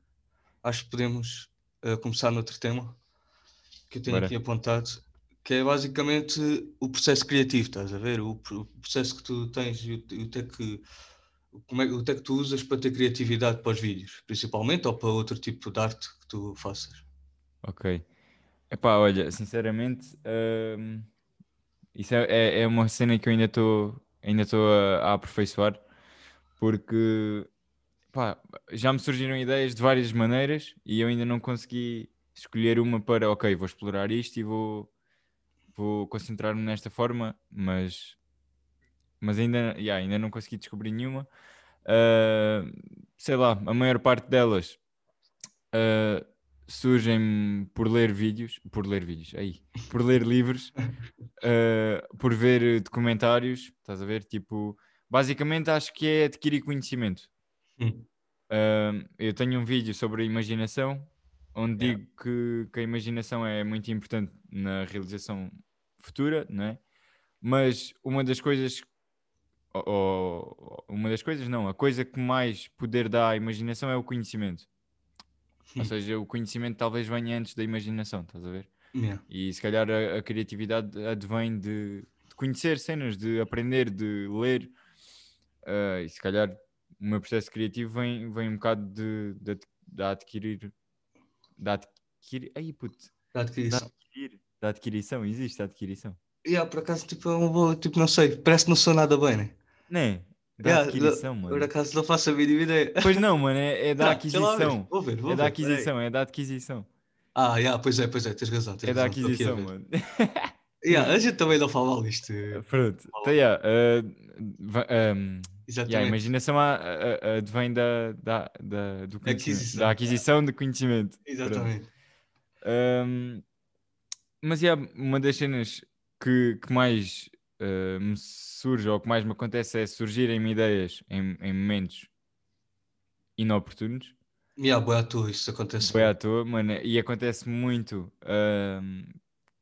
Speaker 1: acho que podemos eh, começar noutro tema que eu tenho
Speaker 2: Bora.
Speaker 1: aqui apontado, que é basicamente o processo criativo, estás a ver? O, o processo que tu tens e o, o é que como é, o que é que tu usas para ter criatividade para os vídeos, principalmente, ou para outro tipo de arte que tu faças.
Speaker 2: Ok. Epá, olha, sinceramente, hum, isso é, é, é uma cena que eu ainda estou ainda a, a aperfeiçoar, porque pá, já me surgiram ideias de várias maneiras e eu ainda não consegui escolher uma para, ok, vou explorar isto e vou, vou concentrar-me nesta forma, mas, mas ainda, yeah, ainda não consegui descobrir nenhuma. Ah, sei lá, a maior parte delas ah, surgem por ler vídeos, por ler vídeos, aí, por ler livros, (laughs) ah, por ver documentários, estás a ver? Tipo, basicamente acho que é adquirir conhecimento.
Speaker 1: Hum.
Speaker 2: Eu tenho um vídeo sobre a imaginação, onde
Speaker 1: Yeah.
Speaker 2: digo que, que a imaginação é muito importante na realização futura, não é? Mas uma das coisas, ou- ou- uma das coisas não, a coisa que mais poder dá à imaginação é o conhecimento. Ou
Speaker 1: Hum.
Speaker 2: seja, o conhecimento talvez venha antes da imaginação, estás a ver?
Speaker 1: Yeah.
Speaker 2: E se calhar a, a criatividade advém de, de conhecer cenas, de aprender, de ler. Ah, e se calhar o meu processo criativo vem, vem um bocado de, de, de adquirir. Da adquirir. Ai, puto.
Speaker 1: Da adquirição.
Speaker 2: Da adquirir. Da adquirição, existe a adquirição.
Speaker 1: Yeah, por acaso, tipo, é uma boa, tipo, não sei, parece que não sou nada bem, né?
Speaker 2: Né? Da
Speaker 1: Yeah,
Speaker 2: adquirição,
Speaker 1: Por
Speaker 2: mano.
Speaker 1: acaso não faço a mínima ideia.
Speaker 2: Pois não, mano, é, é da (laughs)
Speaker 1: Ah, ver,
Speaker 2: aquisição.
Speaker 1: Vou ver, vou
Speaker 2: É da
Speaker 1: ver,
Speaker 2: aquisição, é da adquisição.
Speaker 1: Ah, yeah, pois é, pois é, tens razão. Tens
Speaker 2: É da
Speaker 1: razão, estou aqui a
Speaker 2: aquisição,
Speaker 1: ver.
Speaker 2: mano. (laughs)
Speaker 1: Yeah, a gente também não fala mal disto.
Speaker 2: Pronto. Então, yeah, uh, va- um,
Speaker 1: Exatamente.
Speaker 2: yeah, a imaginação a- a- advém da, da, da, do
Speaker 1: aquisição,
Speaker 2: da aquisição de conhecimento.
Speaker 1: Exatamente.
Speaker 2: Um, mas yeah, uma das cenas que, que mais uh, me surge ou que mais me acontece é surgirem-me ideias em, em momentos inoportunos.
Speaker 1: Yeah, boa à toa, isso acontece.
Speaker 2: Foi à toa, mano, e acontece muito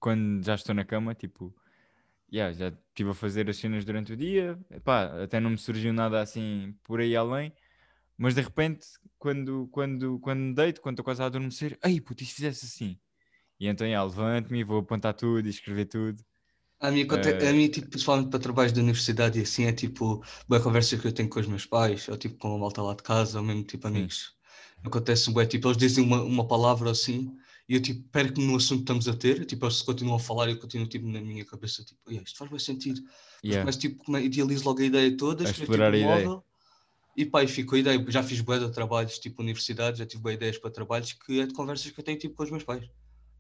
Speaker 2: quando já estou na cama, tipo, yeah, já estive a fazer as cenas durante o dia, epá, até não me surgiu nada assim por aí além, mas de repente, quando, quando, quando me deito, quando estou quase a adormecer, ai puto, e se fizesse assim? E então, yeah, levanto-me, vou apontar tudo e escrever tudo.
Speaker 1: A mim, aconte- a mim, tipo, principalmente para trabalhos da universidade e assim, é tipo, boas conversas que eu tenho com os meus pais, ou tipo com a malta lá de casa, ou mesmo tipo amigos. Acontece, bué, tipo, eles dizem uma, uma palavra assim, e eu tipo, perco-me no assunto que estamos a ter, tipo, eles continuam a falar e eu continuo tipo na minha cabeça, tipo, "Ei, isto faz bem sentido. Mas
Speaker 2: Yeah.
Speaker 1: começo, tipo, idealizo logo a ideia toda,
Speaker 2: A
Speaker 1: escrevo,
Speaker 2: explorar
Speaker 1: tipo,
Speaker 2: a ideia.
Speaker 1: móvel, e pá, e fico a ideia. Já fiz bué de trabalhos, tipo, universidade, já tive bué ideias para trabalhos, que é de conversas que eu tenho, tipo, com os meus pais.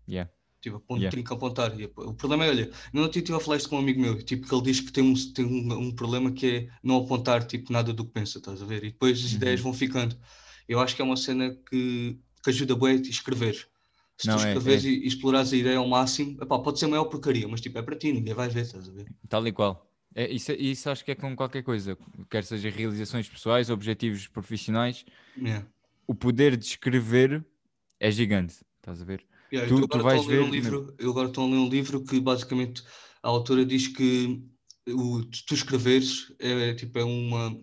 Speaker 2: Yeah.
Speaker 1: Tipo, a ponto
Speaker 2: Yeah.
Speaker 1: tenho que apontar. E, o problema é, olha, dia estive a falar isto com um amigo meu, tipo, que ele diz que tem um, tem um, um problema que é não apontar, tipo, nada do que pensa, estás a ver? E depois as
Speaker 2: Uhum.
Speaker 1: ideias vão ficando. Eu acho que é uma cena que, que ajuda bué a escrever. Se
Speaker 2: Não,
Speaker 1: tu
Speaker 2: é-
Speaker 1: escreveres
Speaker 2: é.
Speaker 1: e, e explorares a ideia ao máximo, epá, pode ser a maior porcaria, mas tipo, é para ti, ninguém vai ver, estás a ver?
Speaker 2: Tal e qual. É, isso, isso acho que é com qualquer coisa, quer seja realizações pessoais, objetivos profissionais,
Speaker 1: Yeah.
Speaker 2: o poder de escrever é gigante, estás a ver?
Speaker 1: Yeah,
Speaker 2: Tu-
Speaker 1: eu
Speaker 2: tu
Speaker 1: agora
Speaker 2: vais
Speaker 1: estou a ler um
Speaker 2: ver-
Speaker 1: livro, eu agora estou a ler um livro que basicamente a autora diz que o, tu escreveres é, tipo, é uma,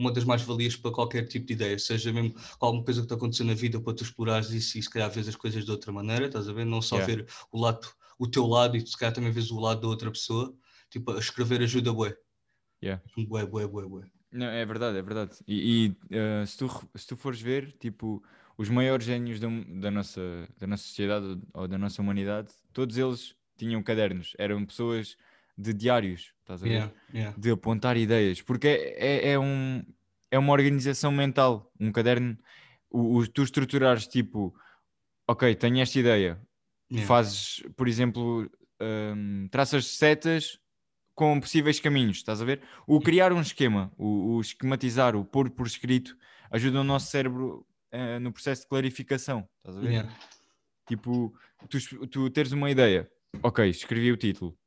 Speaker 1: uma das mais-valias para qualquer tipo de ideia, seja mesmo alguma coisa que está acontecendo na vida para tu explorares isso e se calhar vês as coisas de outra maneira, estás a ver? Não só
Speaker 2: Yeah.
Speaker 1: ver o lado, o teu lado e se calhar também vês o lado da outra pessoa. Tipo, a escrever ajuda bué.
Speaker 2: Yeah.
Speaker 1: Bué, bué, bué, bué.
Speaker 2: Não, é verdade, é verdade. E, e, eh, se, tu, se tu fores ver, tipo, os maiores génios da, da nossa, da nossa sociedade ou da nossa humanidade, todos eles tinham cadernos, eram pessoas de diários, estás a ver?
Speaker 1: Yeah, yeah.
Speaker 2: de apontar ideias, porque é, é, é um, é uma organização mental. Um caderno, o, o- tu estruturares tipo, ok, tenho esta ideia,
Speaker 1: Yeah.
Speaker 2: fazes, por exemplo, hum, traças setas com possíveis caminhos, estás a ver? O criar um esquema, o, o esquematizar, o pôr por escrito, ajuda o nosso cérebro eh, no processo de clarificação, estás a ver? Tipo, tu, tu teres uma ideia, ok, escrevi o título.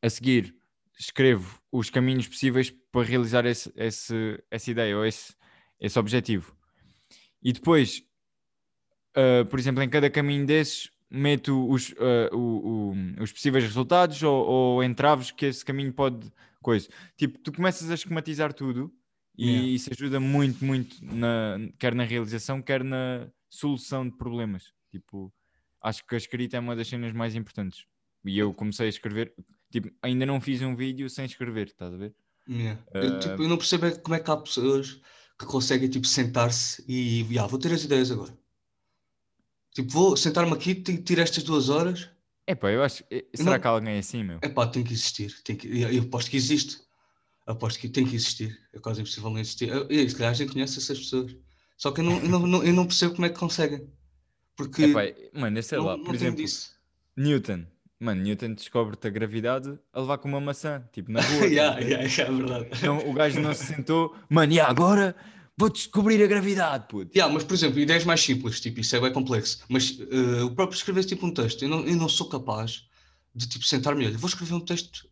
Speaker 2: A seguir, escrevo os caminhos possíveis para realizar esse, esse- essa ideia ou esse, esse objetivo. E depois, ah, por exemplo, em cada caminho desses, meto os, ah, o- o- os possíveis resultados ou, ou entraves que esse caminho pode. Coisa. Tipo, tu começas a esquematizar tudo e
Speaker 1: Yeah.
Speaker 2: isso ajuda muito, muito, na, quer na realização, quer na solução de problemas. Tipo, acho que a escrita é uma das cenas mais importantes. E eu comecei a escrever, tipo, ainda não fiz um vídeo sem escrever, estás a ver?
Speaker 1: Yeah. Eu,
Speaker 2: Ah,
Speaker 1: tipo, eu não percebo é como é que há pessoas que conseguem tipo, sentar-se e "Ya, vou ter as ideias agora. Tipo, vou sentar-me aqui e tirar estas duas horas.
Speaker 2: Epá, eu acho. Será
Speaker 1: não-
Speaker 2: que há alguém assim, meu?
Speaker 1: Epá, tem que existir. Tem que... Eu eu aposto que existe. Aposto que tem que existir. É quase impossível não existir. Eu- E se calhar a gente conhece essas pessoas. Só que eu não, eu não, eu não percebo como é que conseguem. Porque
Speaker 2: Epá, mano, eu sei
Speaker 1: não,
Speaker 2: lá, por exemplo,
Speaker 1: disso.
Speaker 2: Newton. Mano, Newton descobre-te a gravidade a levar com uma maçã, tipo, na (laughs) rua.
Speaker 1: yeah, yeah, yeah, é verdade.
Speaker 2: Não, o gajo não se sentou, mano, e agora vou descobrir a gravidade, puto.
Speaker 1: Yeah, mas, por exemplo, ideias mais simples, tipo, isso é bem complexo. Mas eh, o próprio escrever tipo um texto, eu não, eu não sou capaz de tipo sentar-me e olha, vou escrever um texto,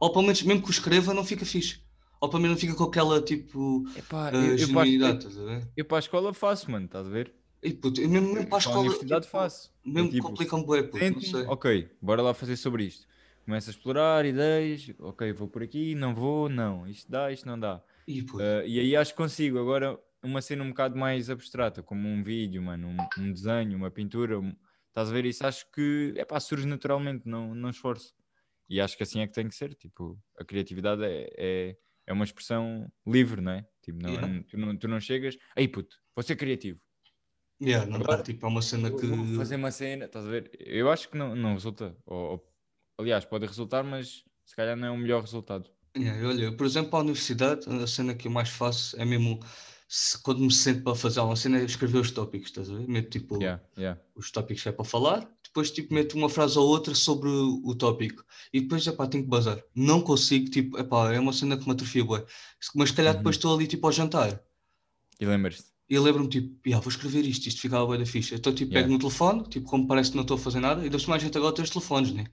Speaker 1: ou pelo menos, mesmo que o escreva, não fica fixe. Ou pelo menos não fica com aquela tipo
Speaker 2: Epá,
Speaker 1: eh,
Speaker 2: eu, eu, para, a-
Speaker 1: genuinidade,
Speaker 2: eu,
Speaker 1: estás a ver?
Speaker 2: eu para a escola faço, mano, estás a ver?
Speaker 1: E, puto, eu mesmo, mesmo para a
Speaker 2: Para a
Speaker 1: escola,
Speaker 2: universidade
Speaker 1: tipo,
Speaker 2: faço.
Speaker 1: mesmo
Speaker 2: tipo,
Speaker 1: complicam bué, puto, não sei.
Speaker 2: ok, bora lá fazer sobre isto. Começo a explorar ideias, ok, vou por aqui, não vou, não, isto dá, isto não dá.
Speaker 1: E, puto,
Speaker 2: Uh, e aí acho que consigo. Agora, uma cena um bocado mais abstrata, como um vídeo, mano, um, um desenho, uma pintura, um- estás a ver isso? Acho que é pá, surge naturalmente, não, não esforço. E acho que assim é que tem que ser. Tipo, a criatividade é, é, é uma expressão livre, não é? Tipo, não,
Speaker 1: Yeah.
Speaker 2: tu, não, tu não chegas, ei puto, vou ser criativo.
Speaker 1: Yeah, não dá,
Speaker 2: agora-
Speaker 1: tipo, é uma cena que.
Speaker 2: Fazer uma cena, estás a ver? Eu acho que não, não resulta. Ou, ou- aliás, pode resultar, mas se calhar não é o melhor resultado.
Speaker 1: Yeah, olha, por exemplo, a universidade, a cena que eu mais faço é mesmo se- quando me sento para fazer uma cena, é escrever os tópicos, estás a ver? Meto tipo.
Speaker 2: Yeah, yeah.
Speaker 1: os tópicos que é para falar, depois tipo meto uma frase ou outra sobre o, tópico e depois epá, tenho que bazar. Não consigo, tipo, epá, é uma cena que me atrofia bué. Mas se calhar depois
Speaker 2: Uhum.
Speaker 1: estou ali tipo ao jantar
Speaker 2: E lembras-te?
Speaker 1: E eu lembro-me tipo, "Ya, vou escrever isto, isto ficava bué da ficha. Então tipo,
Speaker 2: Yeah.
Speaker 1: pego no telefone, tipo, como parece que não estou a fazer nada, e deve mais gente agora tem os telefones, né?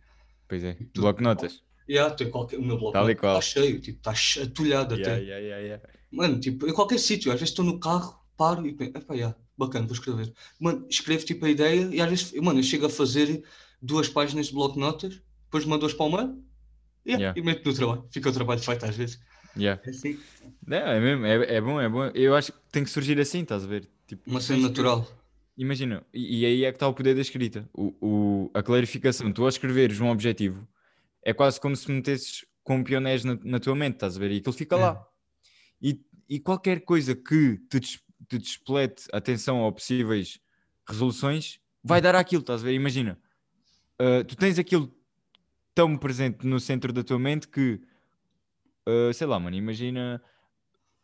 Speaker 2: Pois é.
Speaker 1: Tu-
Speaker 2: Bloco de notas.
Speaker 1: Yeah, tem qualquer, o meu bloco
Speaker 2: e
Speaker 1: está cheio, tipo, está atulhado
Speaker 2: Yeah,
Speaker 1: até.
Speaker 2: yeah, yeah, yeah.
Speaker 1: Mano, tipo, em qualquer sítio, às vezes estou no carro, paro e penso, epá, yeah, bacana, vou escrever. Mano, escrevo tipo a ideia e às vezes, mano, eu chego a fazer duas páginas de bloco de notas, depois mando-as para o mail yeah,
Speaker 2: Yeah.
Speaker 1: e meto no trabalho. Fica o trabalho feito às vezes.
Speaker 2: Yeah.
Speaker 1: É assim,
Speaker 2: Não, é mesmo, é, é bom, é bom. Eu acho que tem que surgir assim, estás a ver? Tipo,
Speaker 1: uma cena natural.
Speaker 2: imagina, e, e aí é que está o poder da escrita, o, o- a clarificação. Tu ao escreveres um objetivo, é quase como se metesses com pioneiros na, na tua mente, estás a ver? E aquilo fica
Speaker 1: É.
Speaker 2: lá. E, e qualquer coisa que te, des- te desplete atenção a possíveis resoluções, vai dar aquilo, estás a ver? Imagina, uh, tu tens aquilo tão presente no centro da tua mente que, uh, sei lá, mano, imagina.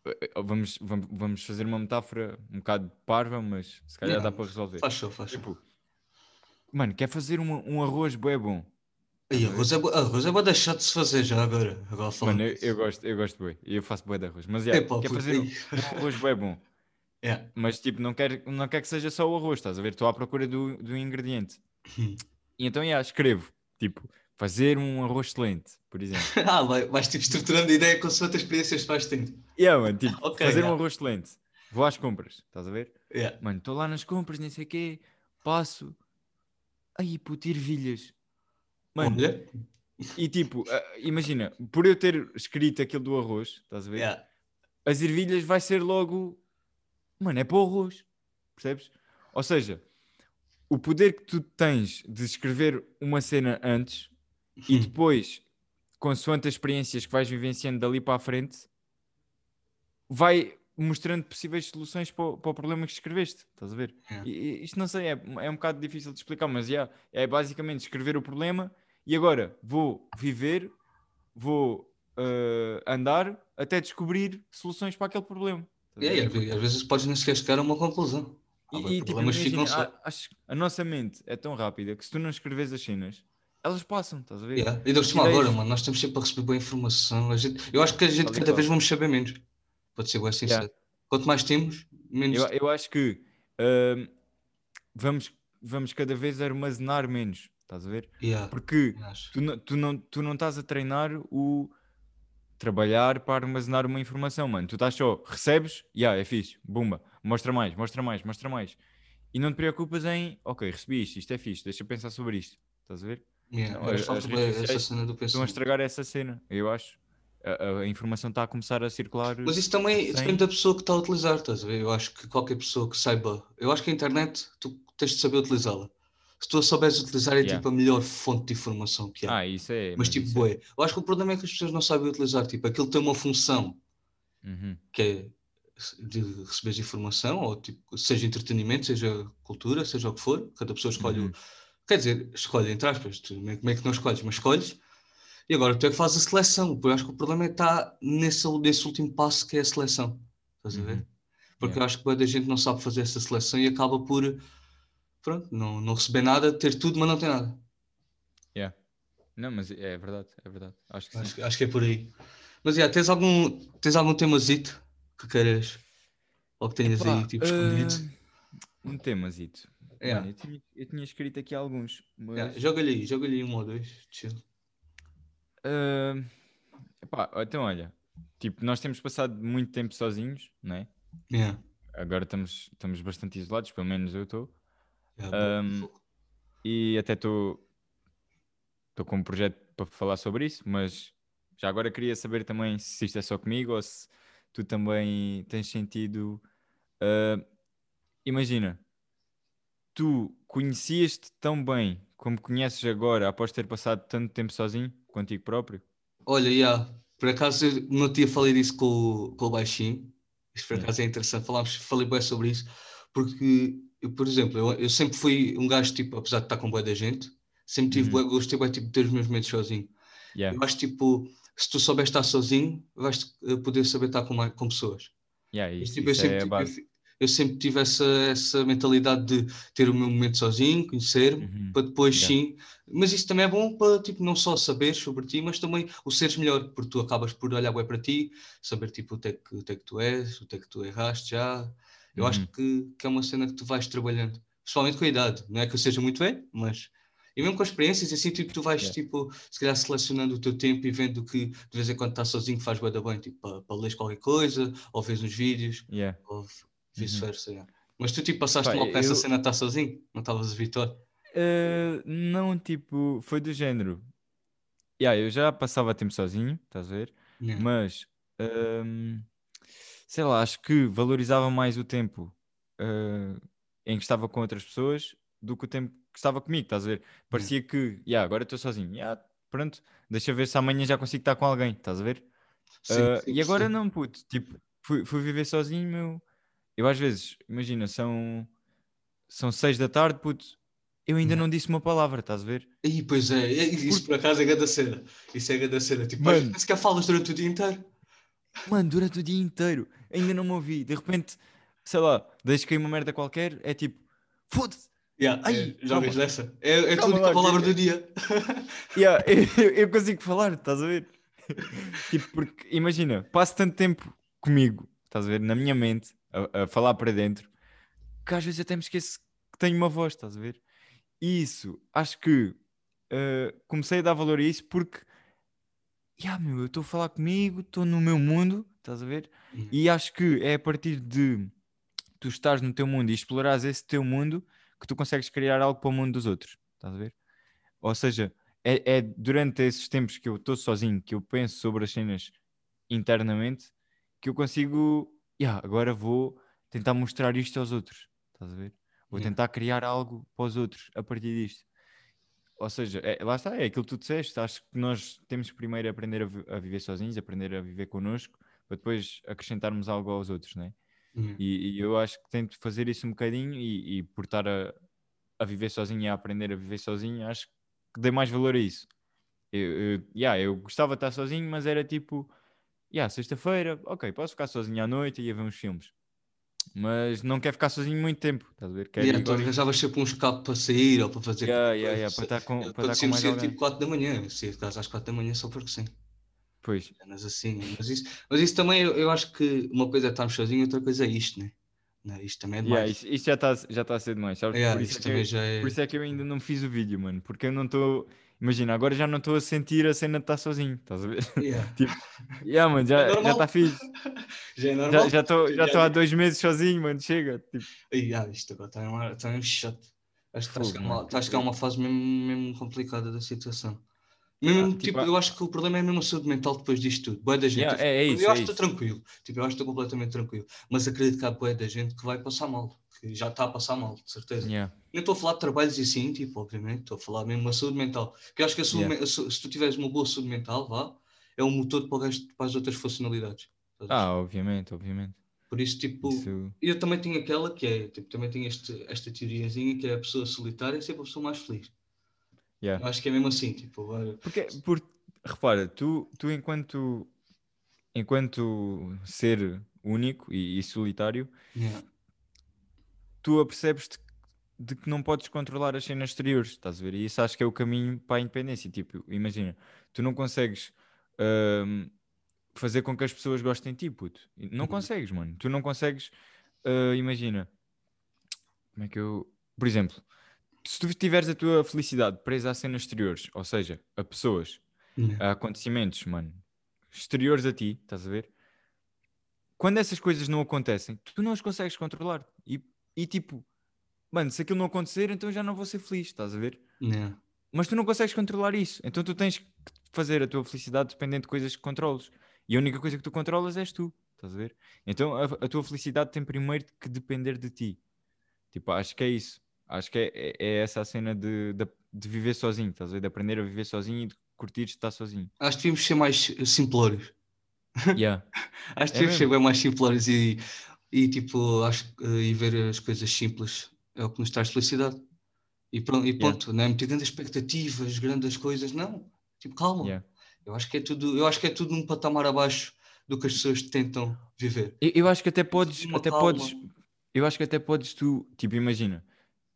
Speaker 2: uh, Vamos, vamos, vamos fazer uma metáfora um bocado parva, mas se calhar
Speaker 1: Não,
Speaker 2: dá para resolver.
Speaker 1: Faz show, faz show.
Speaker 2: Tipo, mano, quer fazer uma- um arroz bué bom.
Speaker 1: Aí, arroz é, arroz é da chato de se fazer já agora. Agora.
Speaker 2: Mano, eu, eu gosto, eu gosto. E eu faço bué de arroz. Mas yeah,
Speaker 1: Epá,
Speaker 2: quer fazer um, um arroz bué bom. (laughs)
Speaker 1: É.
Speaker 2: Mas tipo, não quer, não quer que seja só o arroz, estás a ver? Estou à procura do, do ingrediente.
Speaker 1: Hum.
Speaker 2: E então, yeah, escrevo. Tipo, fazer um arroz excelente, por exemplo. (laughs)
Speaker 1: Ah, vai, vais tipo estruturando a ideia com as outras experiências que vais tendo.
Speaker 2: Yeah, mano, tipo, (laughs)
Speaker 1: Ok,
Speaker 2: fazer um
Speaker 1: yeah.
Speaker 2: arroz excelente. Vou às compras, estás a ver?
Speaker 1: Yeah.
Speaker 2: Mano, estou lá nas compras, nem sei o quê. Passo. Aí, puto, ervilhas. Mano,
Speaker 1: Olha.
Speaker 2: e tipo, ah, imagina, por eu ter escrito aquilo do arroz, estás a ver?
Speaker 1: Yeah.
Speaker 2: as ervilhas vai ser logo. Mano, é para o arroz. Percebes? Ou seja, o poder que tu tens de escrever uma cena antes e
Speaker 1: Hum.
Speaker 2: depois, consoante as experiências que vais vivenciando dali para a frente, vai mostrando possíveis soluções para o, para o problema que escreveste. Estás a ver?
Speaker 1: Yeah.
Speaker 2: E, isto não sei, é, é um bocado difícil de explicar, mas yeah, é basicamente escrever o problema e agora vou viver, vou eh, andar até descobrir soluções para aquele problema. Ver?
Speaker 1: e às vezes podes nem sequer chegar a uma conclusão. Ah,
Speaker 2: E,
Speaker 1: bem,
Speaker 2: e, tipo, imagina, a, a nossa mente é tão rápida que se tu não escreves as cenas, elas passam, estás a ver?
Speaker 1: Yeah. E
Speaker 2: Ideias.
Speaker 1: agora, mano, nós estamos sempre a receber boa informação. A gente, eu acho que a gente
Speaker 2: e
Speaker 1: cada vez vamos saber menos. Pode ser bem sincero. Quanto mais temos, menos.
Speaker 2: Eu, eu acho que ahm, vamos, vamos cada vez armazenar menos, estás a ver?
Speaker 1: Yeah,
Speaker 2: Porque tu, não- tu, não, tu não estás a treinar o trabalhar para armazenar uma informação, mano. Tu estás só, recebes, já, yeah, é fixe, bumba, mostra mais, mostra mais, mostra mais. E não te preocupas em, ok, recebi isto, isto é fixe, deixa eu pensar sobre isto, estás a ver?
Speaker 1: Yeah,
Speaker 2: Não,
Speaker 1: mas
Speaker 2: as-
Speaker 1: falta
Speaker 2: as
Speaker 1: bem
Speaker 2: redes
Speaker 1: essa
Speaker 2: sociais
Speaker 1: cena do
Speaker 2: Estão a estragar essa cena, eu acho. A, a informação está a começar a circular.
Speaker 1: Mas isso também
Speaker 2: sem-
Speaker 1: depende da pessoa que está a utilizar, estás a ver? Eu acho que qualquer pessoa que saiba. Eu acho que a internet, tu tens de saber utilizá-la. Se tu a souberes utilizar, é
Speaker 2: Yeah.
Speaker 1: tipo a melhor fonte de informação que há.
Speaker 2: Ah, isso é.
Speaker 1: mas tipo,
Speaker 2: isso é-.
Speaker 1: Eu acho que o problema é que as pessoas não sabem utilizar. Tipo, aquilo tem uma função
Speaker 2: Uhum.
Speaker 1: que é de receber informação, ou tipo, seja entretenimento, seja cultura, seja o que for. Cada pessoa escolhe. o-
Speaker 2: Uhum.
Speaker 1: Quer dizer, escolhe, entre aspas. Tu, como é que não escolhes? Mas escolhes. E agora tu é que fazes a seleção. Eu acho que o problema é que está nesse, nesse último passo que é a seleção. Estás a ver?
Speaker 2: Uhum.
Speaker 1: Porque
Speaker 2: Yeah.
Speaker 1: eu acho que da gente não sabe fazer essa seleção e acaba por pronto, não, não receber nada, ter tudo, mas não ter nada.
Speaker 2: Yeah. Não, mas é verdade, é verdade. Acho que.
Speaker 1: Acho, acho que é por aí. Mas yeah, tens algum, tens algum temazito que queiras ou que tenhas
Speaker 2: Epá,
Speaker 1: aí tipo escondido?
Speaker 2: ah, um temazito.
Speaker 1: Yeah.
Speaker 2: Mano, eu, tinha, eu tinha escrito aqui alguns, mas.
Speaker 1: Yeah, Joga-lhe aí, joga-lhe um ou dois. Chill.
Speaker 2: ah, epá, então olha, tipo, nós temos passado muito tempo sozinhos, não é?
Speaker 1: Yeah.
Speaker 2: Agora estamos, estamos bastante isolados, pelo menos eu estou.
Speaker 1: Yeah,
Speaker 2: Um,
Speaker 1: boa.
Speaker 2: E até estou estou com um projeto para falar sobre isso, mas já agora queria saber também se isto é só comigo ou se tu também tens sentido. ah, imagina, tu conhecias-te tão bem como conheces agora após ter passado tanto tempo sozinho contigo próprio?
Speaker 1: Olha, yeah, por acaso eu não tinha falado disso com, o- com o Baixinho. Isto por acaso é interessante. Falámos, falei bem sobre isso, porque eu, por exemplo, eu, eu sempre fui um gajo, tipo, apesar de estar com boa da gente, sempre tive
Speaker 2: Uhum.
Speaker 1: bué gosto bué, tipo, de ter os meus momentos sozinho.
Speaker 2: Yeah,
Speaker 1: Eu acho tipo, se tu souberes estar sozinho, vais eh, poder saber estar com, mais, com pessoas.
Speaker 2: yeah, isso,
Speaker 1: tipo, eu,
Speaker 2: isso
Speaker 1: sempre,
Speaker 2: é
Speaker 1: tipo, eu, sempre tive essa, essa mentalidade de ter o meu momento sozinho, conhecer-me,
Speaker 2: Uhum.
Speaker 1: para depois
Speaker 2: Yeah.
Speaker 1: sim. Mas isso também é bom para tipo, não só saber sobre ti, mas também o seres melhor, porque tu acabas por olhar bem para ti, saber tipo, o que é que, o que, é que tu és, o que é que tu erraste já. Eu acho
Speaker 2: Uhum.
Speaker 1: que, que é uma cena que tu vais trabalhando, principalmente com a idade. Não é que eu seja muito velho, mas. E mesmo com as experiências, assim, tipo, tu vais,
Speaker 2: Yeah.
Speaker 1: tipo, se calhar selecionando o teu tempo e vendo que de vez em quando estás sozinho faz bué da bem, tipo, para, para ler qualquer coisa, ou vês uns vídeos,
Speaker 2: Yeah.
Speaker 1: ou vice-versa. yeah. Mas tu, tipo, passaste
Speaker 2: Pá,
Speaker 1: mal com essa
Speaker 2: eu-
Speaker 1: cena estar sozinho? Não estavas a vitória?
Speaker 2: Uh, não, tipo, foi do género. Yeah, eu já passava tempo sozinho, estás a ver?
Speaker 1: Yeah.
Speaker 2: Mas, hum, sei lá, acho que valorizava mais o tempo uh, em que estava com outras pessoas do que o tempo que estava comigo, estás a ver? Parecia que, yeah, agora estou sozinho, yeah, pronto, deixa ver se amanhã já consigo estar com alguém, estás a ver?
Speaker 1: Sim,
Speaker 2: Uh,
Speaker 1: sim,
Speaker 2: e agora
Speaker 1: sim.
Speaker 2: não, puto, tipo, fui, fui viver sozinho, meu. Eu às vezes, imagina, são, são seis da tarde, puto, eu ainda
Speaker 1: Yeah.
Speaker 2: não disse uma palavra, estás a ver?
Speaker 1: Ih, pois é, é- isso por acaso é grande cena. Isso é grande cena. Tipo,
Speaker 2: Mano.
Speaker 1: nem sequer falas durante o dia inteiro.
Speaker 2: Mano, durante o dia inteiro, ainda não me ouvi. De repente, sei lá, deixo cair uma merda qualquer, é tipo, foda-se.
Speaker 1: Yeah,
Speaker 2: Ai,
Speaker 1: é, já vês dessa? É, é a única
Speaker 2: lá,
Speaker 1: palavra
Speaker 2: que-
Speaker 1: do dia. (laughs)
Speaker 2: Yeah, eu, eu consigo falar, estás a ver? (laughs) tipo, porque imagina, passo tanto tempo comigo, estás a ver, na minha mente, a, a falar para dentro, que às vezes até me esqueço que tenho uma voz, estás a ver? E isso, acho que uh, comecei a dar valor a isso porque, yeah, meu, eu estou a falar comigo, estou no meu mundo, estás a ver?
Speaker 1: Uhum.
Speaker 2: E acho que é a partir de tu estares no teu mundo e explorares esse teu mundo que tu consegues criar algo para o mundo dos outros, estás a ver? Ou seja, é, é durante esses tempos que eu estou sozinho, que eu penso sobre as cenas internamente, que eu consigo, yeah, agora vou tentar mostrar isto aos outros, estás a ver? Vou
Speaker 1: Yeah.
Speaker 2: tentar criar algo para os outros a partir disto. Ou seja, é- lá está, é aquilo que tu disseste. Acho que nós temos que primeiro aprender a, vi- a viver sozinhos, aprender a viver connosco, para depois acrescentarmos algo aos outros, né?
Speaker 1: Uhum.
Speaker 2: E, e eu acho que tento fazer isso um bocadinho e, e por estar a, a viver sozinho e a aprender a viver sozinho, acho que dei mais valor a isso. Eu, eu, yeah, eu gostava de estar sozinho, mas era tipo, yeah, sexta-feira, ok, posso ficar sozinho à noite e ia ver uns filmes. Mas não quero ficar sozinho muito tempo, estás a ver? Quero
Speaker 1: Yeah,
Speaker 2: ir-
Speaker 1: tu arranjavas sempre um escape para sair ou para fazer.
Speaker 2: Yeah, yeah, yeah, para estar com,
Speaker 1: Eu,
Speaker 2: para estar com mais alguém.
Speaker 1: tipo 4 da manhã, saía de casa às 4 da manhã só porque sim.
Speaker 2: Pois,
Speaker 1: Cenas assim. Mas isso, mas isso também eu, eu acho que uma coisa é estarmos sozinhos, outra coisa é isto, né? Não, isto também é
Speaker 2: yeah,
Speaker 1: demais.
Speaker 2: isso, isso já está já tá a ser demais, sabes?
Speaker 1: Yeah,
Speaker 2: por, isso
Speaker 1: isto
Speaker 2: é que
Speaker 1: é.
Speaker 2: por isso é que eu ainda não fiz o vídeo, mano, porque eu não estou. Imagina, agora já não estou a sentir a cena de estar sozinho, estás a ver?
Speaker 1: Yeah. (laughs)
Speaker 2: yeah, mano, já
Speaker 1: É
Speaker 2: está fixe. (laughs)
Speaker 1: Já é normal.
Speaker 2: Já estou já
Speaker 1: Já
Speaker 2: há
Speaker 1: é-
Speaker 2: dois meses sozinho, mano, chega. Tipo,
Speaker 1: Ih, ah, isto agora está mesmo chato. Acho que está a chegar uma-
Speaker 2: tipo-
Speaker 1: fase mesmo, mesmo complicada da situação. Mesmo,
Speaker 2: Ah,
Speaker 1: tipo,
Speaker 2: tipo,
Speaker 1: eu acho que o problema é mesmo a saúde mental depois disto tudo. Boa da gente.
Speaker 2: Yeah,
Speaker 1: eu,
Speaker 2: é- é isso,
Speaker 1: eu
Speaker 2: é
Speaker 1: acho que estou tranquilo. Tipo, eu acho que estou completamente tranquilo. Mas acredito que há boa da gente que vai passar mal. Que já está a passar mal, de certeza.
Speaker 2: yeah,
Speaker 1: Nem estou a falar de trabalhos e assim, tipo, obviamente. Estou a falar mesmo da saúde mental. Que eu acho que a saúde
Speaker 2: Yeah.
Speaker 1: se tu tiveres uma boa saúde mental, vá, é um motor para, o resto, para as outras funcionalidades.
Speaker 2: Ah, obviamente, obviamente.
Speaker 1: Por isso, tipo,
Speaker 2: Isso,
Speaker 1: eu também tenho aquela que é, tipo, também tenho este, esta teoriazinha que é a pessoa solitária é sempre a pessoa mais feliz.
Speaker 2: yeah.
Speaker 1: Eu acho que é mesmo assim, tipo,
Speaker 2: Porque, por, repara, tu, tu enquanto, enquanto ser único e, e solitário,
Speaker 1: yeah,
Speaker 2: tu apercebes-te de que não podes controlar as cenas exteriores, estás a ver? E isso acho que é o caminho para a independência. Tipo, imagina, tu não consegues ahm, fazer com que as pessoas gostem de ti, puto. Não
Speaker 1: Uhum.
Speaker 2: consegues, mano. Tu não consegues, ah, imagina, como é que eu. Por exemplo, se tu tiveres a tua felicidade presa a cenas exteriores, ou seja, a pessoas, a acontecimentos, mano, exteriores a ti, estás a ver? Quando essas coisas não acontecem, tu não as consegues controlar. E, e tipo, mano, se aquilo não acontecer, então já não vou ser feliz, estás a ver?
Speaker 1: yeah.
Speaker 2: Mas tu não consegues controlar isso. Então tu tens que fazer a tua felicidade dependendo de coisas que controles. E a única coisa que tu controlas és tu, estás a ver? Então a, a tua felicidade tem primeiro que depender de ti. Tipo, acho que é isso. Acho que é, é- é essa a cena de, de, de viver sozinho, estás a ver? De aprender a viver sozinho e de curtir estar sozinho.
Speaker 1: Acho que devíamos ser mais simplórios.
Speaker 2: Yeah. (laughs)
Speaker 1: Acho que
Speaker 2: É
Speaker 1: devíamos ser
Speaker 2: mesmo.
Speaker 1: bem mais simplórios e, e tipo, acho e ver as coisas simples é o que nos traz felicidade. E pronto, e
Speaker 2: Yeah.
Speaker 1: ponto, não é meter grandes expectativas, grandes coisas, não. Tipo, calma.
Speaker 2: Yeah.
Speaker 1: Eu acho que é tudo, eu acho que é tudo um patamar abaixo do que as pessoas tentam viver.
Speaker 2: Eu, eu acho que até podes,
Speaker 1: uma
Speaker 2: até
Speaker 1: calma.
Speaker 2: podes, eu acho que até podes tu, tipo, imagina,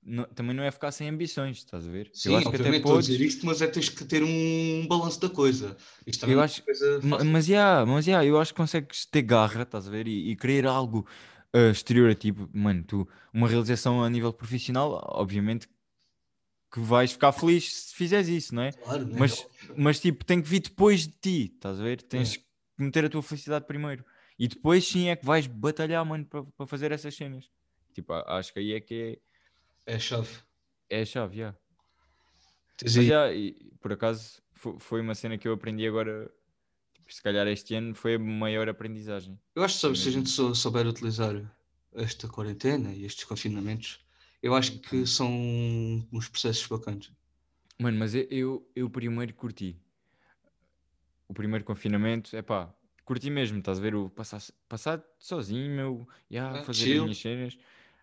Speaker 2: não- também não é ficar sem ambições, estás a ver?
Speaker 1: Sim,
Speaker 2: eu acho que até podes,
Speaker 1: dizer isto, mas é tens que ter um balanço da coisa. Isto
Speaker 2: Eu
Speaker 1: é
Speaker 2: acho-
Speaker 1: coisa fácil.
Speaker 2: Mas, yeah, mas yeah, eu acho que consegues ter garra, estás a ver? E, e querer algo ah, exterior a ti, mano, tu, uma realização a nível profissional, obviamente que vais ficar feliz se fizeres isso, não é?
Speaker 1: Claro, né?
Speaker 2: Mas, mas tipo, tem que vir depois de ti, estás a ver? Tens
Speaker 1: É.
Speaker 2: que meter a tua felicidade primeiro. E depois sim é que vais batalhar, mano, para fazer essas cenas. Tipo, acho que aí é que
Speaker 1: É a chave.
Speaker 2: é, é a chave.
Speaker 1: Tens
Speaker 2: Mas, yeah, e, por acaso, fo- foi uma cena que eu aprendi agora, tipo, se calhar este ano foi a maior aprendizagem.
Speaker 1: Eu acho que sabe, se a gente sou- souber utilizar esta quarentena e estes confinamentos Eu acho que são uns processos bacanas.
Speaker 2: Mano, mas eu, eu, eu primeiro curti. O primeiro confinamento, é pá, curti mesmo, estás a ver? O passar, passar sozinho, meu, yeah,
Speaker 1: Ah,
Speaker 2: fazer
Speaker 1: chill.
Speaker 2: as minhas cenas.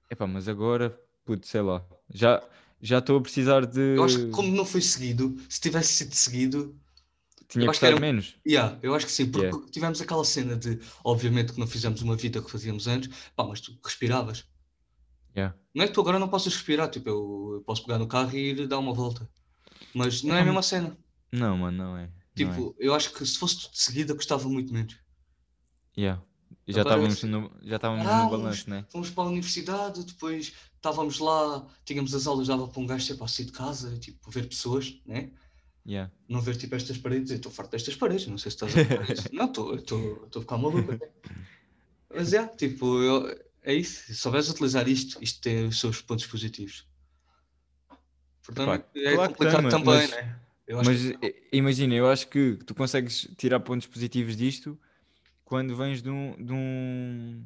Speaker 2: É pá, mas agora, puto, sei lá, já já estou a precisar de.
Speaker 1: Eu acho que como não foi seguido, se tivesse sido seguido,
Speaker 2: Tinha que
Speaker 1: era-
Speaker 2: menos.
Speaker 1: yeah, eu acho que sim, porque
Speaker 2: Yeah.
Speaker 1: tivemos aquela cena de, obviamente que não fizemos uma vida que fazíamos antes, pá, mas tu respiravas.
Speaker 2: Yeah.
Speaker 1: Não é que tu agora não possas respirar, tipo, eu, posso pegar no carro e ir dar uma volta. Mas não é a mesma cena.
Speaker 2: Não, mano, não é. não é.
Speaker 1: Tipo, eu acho que se fosse tudo de seguida, gostava muito menos.
Speaker 2: Yeah. E Já estávamos no, já estávamos
Speaker 1: Ah,
Speaker 2: no
Speaker 1: vamos-
Speaker 2: balanço, né?
Speaker 1: Fomos para a universidade, depois estávamos lá, tínhamos as aulas, dava para um gajo para sair de casa, tipo, ver pessoas, né?
Speaker 2: Yeah.
Speaker 1: Não ver tipo estas paredes, eu estou farto destas paredes, não sei se estás a ver isso. (laughs) Não, estou a ficar maluco. até. Mas é, tipo, eu- é isso. Se souberes utilizar isto, isto tem os seus pontos positivos. Portanto,
Speaker 2: Epá,
Speaker 1: é
Speaker 2: claro
Speaker 1: complicado também,
Speaker 2: mas-
Speaker 1: né?
Speaker 2: Mas
Speaker 1: que-
Speaker 2: imagina, eu acho que tu consegues tirar pontos positivos disto quando vens de um, de um,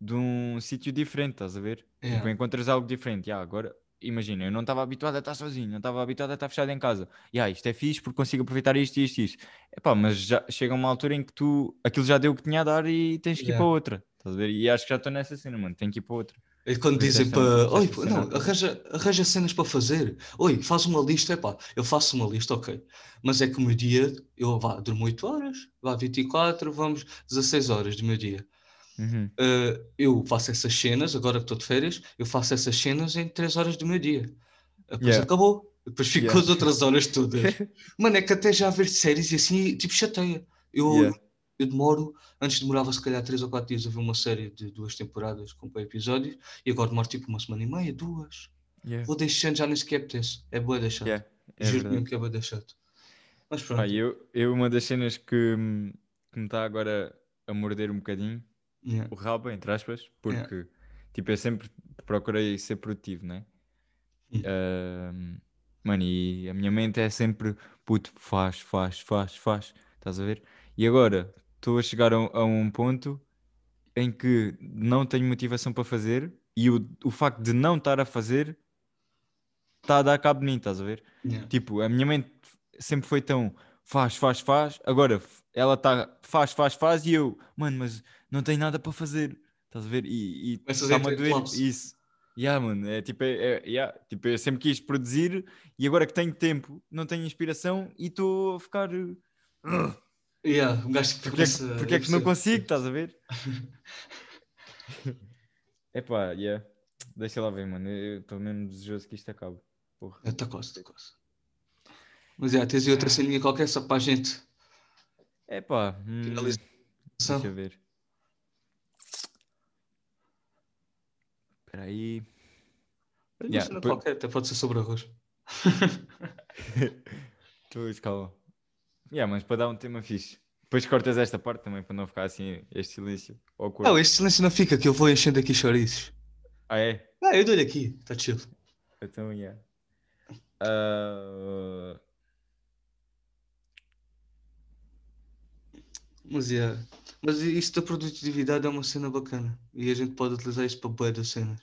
Speaker 2: de um sítio diferente, estás a ver?
Speaker 1: É.
Speaker 2: Tipo, encontras algo diferente. Ya, agora, imagina, eu não estava habituado a estar sozinho, não estava habituado a estar fechado em casa. Ya, isto é fixe porque consigo aproveitar isto, isto, isto. Epá, mas já chega uma altura em que tu, aquilo já deu o que tinha a dar e tens que ir
Speaker 1: Yeah.
Speaker 2: para outra. Estás a ver? E acho que já estou nessa cena, mano, tenho que ir para outra.
Speaker 1: É quando
Speaker 2: Por isso
Speaker 1: dizem para. Oi, não, arranja, arranja cenas para fazer. Oi, faz uma lista. Epá, eu faço uma lista, ok. Mas é que o meu dia, eu vá, durmo 8 horas, vá 24, vamos 16 horas do meu dia.
Speaker 2: Uhum.
Speaker 1: Uh, eu faço essas cenas, agora que estou de férias, eu faço essas cenas em 3 horas do meu dia. Depois
Speaker 2: Yeah.
Speaker 1: acabou. Depois fico
Speaker 2: Yeah.
Speaker 1: as outras horas todas. (laughs) Mano, é que até já ver séries e assim, tipo, chateia. Eu,
Speaker 2: Yeah.
Speaker 1: eu demoro, antes demorava se calhar 3 ou 4 dias a ver uma série de duas temporadas com bem episódios, e agora demoro tipo uma semana e meia, duas.
Speaker 2: Yeah.
Speaker 1: Vou deixando, já nem sequer apetece. É boa deixar.
Speaker 2: Yeah, é
Speaker 1: Juro
Speaker 2: verdade.
Speaker 1: mesmo que é boa deixar. Mas pronto.
Speaker 2: Pá, eu, eu, uma das cenas que, que me está agora a morder um bocadinho,
Speaker 1: Yeah.
Speaker 2: o rabo, entre aspas, porque tipo, eu sempre procurei ser produtivo, né?
Speaker 1: Hum.
Speaker 2: Ahm, mano, e a minha mente é sempre puto, faz, faz, faz, faz, estás a ver? E agora estou a chegar a, um- a um ponto em que não tenho motivação para fazer e o, o facto de não estar a fazer está a dar cabo de mim, estás a ver?
Speaker 1: Yeah.
Speaker 2: Tipo, a minha mente sempre foi tão faz, faz, faz. Agora ela está faz, faz, faz e eu, mano, mas não tenho nada para fazer. Estás a ver? E, e está-me a doer isso. Yeah, mano, é tipo, é, é- yeah, tipo, eu sempre quis produzir e agora que tenho tempo, não tenho inspiração e estou a ficar. uh,
Speaker 1: Yeah, um gajo que
Speaker 2: Porque é porque é
Speaker 1: eu
Speaker 2: que não consigo, estás a ver? (laughs) (laughs) Epá, yeah. Deixa lá ver, mano. Eu estou mesmo desejoso que isto acabe. Porra.
Speaker 1: Está quase, está quase. Mas é, tens aí outra ceninha qualquer só para a gente.
Speaker 2: Epá, hum,
Speaker 1: Finalização.
Speaker 2: deixa eu ver. Espera aí. Yeah, depois-
Speaker 1: qualquer, até pode ser sobre arroz. (laughs)
Speaker 2: Estou calma. Yeah, mas para dar um tema fixe. Depois cortas esta parte também para não ficar assim este silêncio. awkward.
Speaker 1: Não, este silêncio não fica, que eu vou enchendo aqui chouriços.
Speaker 2: Ah, é?
Speaker 1: Ah, eu dou-lhe aqui, está chill.
Speaker 2: Então, yeah. Ah,
Speaker 1: Mas, yeah. Mas isso da produtividade é uma cena bacana. E a gente pode utilizar isso para boa das cenas.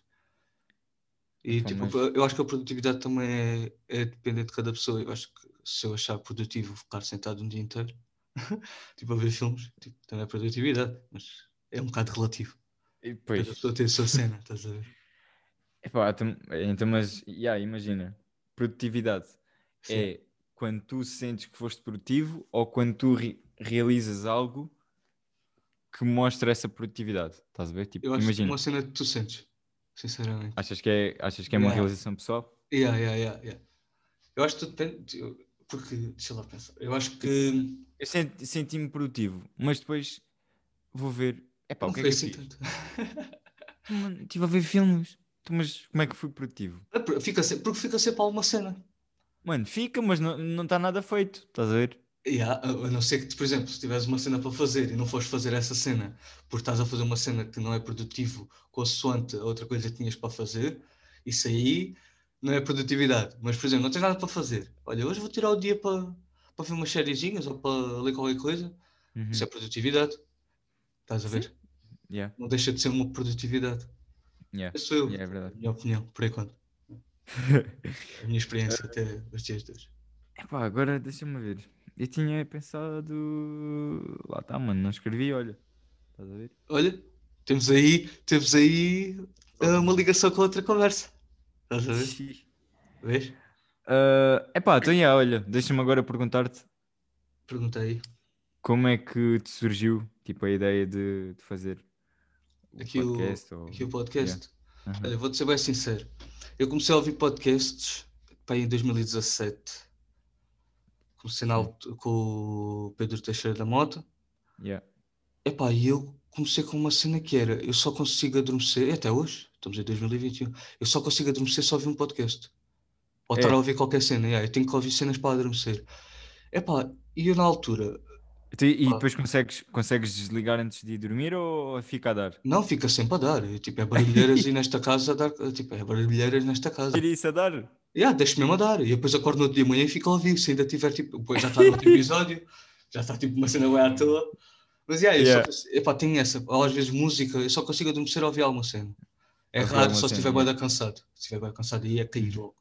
Speaker 1: E tipo, eu acho que a produtividade também é, é dependente de cada pessoa. Eu acho que se eu achar produtivo ficar sentado um dia inteiro, (laughs) tipo a ver filmes, tipo, também é produtividade. Mas é um bocado relativo.
Speaker 2: e
Speaker 1: Cada
Speaker 2: depois,
Speaker 1: pessoa tem a sua cena, estás a ver? (laughs)
Speaker 2: epá, então, mas, yeah, imagina, produtividade
Speaker 1: Sim.
Speaker 2: é quando tu sentes que foste produtivo ou quando tu re- realizas algo que mostra essa produtividade, estás a ver? Tipo,
Speaker 1: Eu acho que é
Speaker 2: imagina,
Speaker 1: uma cena que tu sentes, sinceramente.
Speaker 2: achas que é, achas que é uma
Speaker 1: Yeah.
Speaker 2: realização pessoal?
Speaker 1: Yeah, yeah, yeah, yeah. Eu acho que depende, eu- porque, deixa lá pensar, eu acho que
Speaker 2: Eu senti- senti-me produtivo, mas depois vou ver, epá,
Speaker 1: não
Speaker 2: o que é que eu
Speaker 1: assim
Speaker 2: fiz?
Speaker 1: tanto. (laughs)
Speaker 2: Mano, Estive a ver filmes, mas como é que fui produtivo?
Speaker 1: É Fica se- porque fica sempre alguma cena.
Speaker 2: Mano, fica, mas não está nada feito, estás a ver?
Speaker 1: Yeah, a a não ser que, por exemplo, se tiveres uma cena para fazer e não fores fazer essa cena porque estás a fazer uma cena que não é produtivo consoante a outra coisa que tinhas para fazer, isso aí não é produtividade. Mas, por exemplo, não tens nada para fazer. Olha, hoje vou tirar o dia para, para ver umas sériezinhas ou para ler qualquer coisa. Isso é produtividade. Estás a ver?
Speaker 2: Yeah.
Speaker 1: Não deixa de ser uma produtividade.
Speaker 2: Yeah.
Speaker 1: Essa eu,
Speaker 2: Yeah, é
Speaker 1: a
Speaker 2: verdade.
Speaker 1: minha opinião, por enquanto. (laughs) A minha experiência até os dias de hoje.
Speaker 2: Epá, agora deixa-me ver. Eu tinha pensado. Lá está, mano. Não escrevi, olha. Estás a ver?
Speaker 1: Olha, temos aí, temos aí ah, uma ligação com outra conversa. Estás a ver?
Speaker 2: Xi.
Speaker 1: Vês?
Speaker 2: Ah, epá, então, yeah, olha. Deixa-me agora perguntar-te
Speaker 1: Pergunta aí.
Speaker 2: como é que te surgiu tipo, a ideia de, de fazer o
Speaker 1: Aqui o-
Speaker 2: podcast? ou...
Speaker 1: Aqui o podcast.
Speaker 2: Aham.
Speaker 1: Olha, vou-te ser bem sincero. Eu comecei a ouvir podcasts pá, em 2017. Comecei na altu- com o Pedro Teixeira da Mota.
Speaker 2: Yeah.
Speaker 1: Epá, e eu comecei com uma cena que era, eu só consigo adormecer, e até hoje, estamos em 2021, eu só consigo adormecer se ouvir um podcast. Ou
Speaker 2: É.
Speaker 1: estar a ouvir qualquer cena, yeah, eu tenho que ouvir cenas para adormecer. Epá, e eu na altura,
Speaker 2: Tu- E
Speaker 1: Pá.
Speaker 2: depois consegues, consegues desligar antes de ir dormir ou fica a dar?
Speaker 1: não, fica sempre a dar, eu, tipo, é barulheiras e nesta casa, a dar, tipo, é barulheiras nesta casa. (laughs)
Speaker 2: Tira isso a dar?
Speaker 1: Yeah, deixo mesmo a dar, e depois acordo no outro dia de manhã e fico a ouvir, se ainda tiver, tipo, depois já está no outro (laughs) episódio, já está, tipo, uma cena bem à toa. Mas, yeah, eu
Speaker 2: Yeah.
Speaker 1: só, epá, tenho essa, às vezes música, eu só consigo adormecer a ouvir alguma cena. É
Speaker 2: Ouvir
Speaker 1: raro só se estiver
Speaker 2: yeah.
Speaker 1: bem cansado. Se estiver bem cansado, aí é cair logo.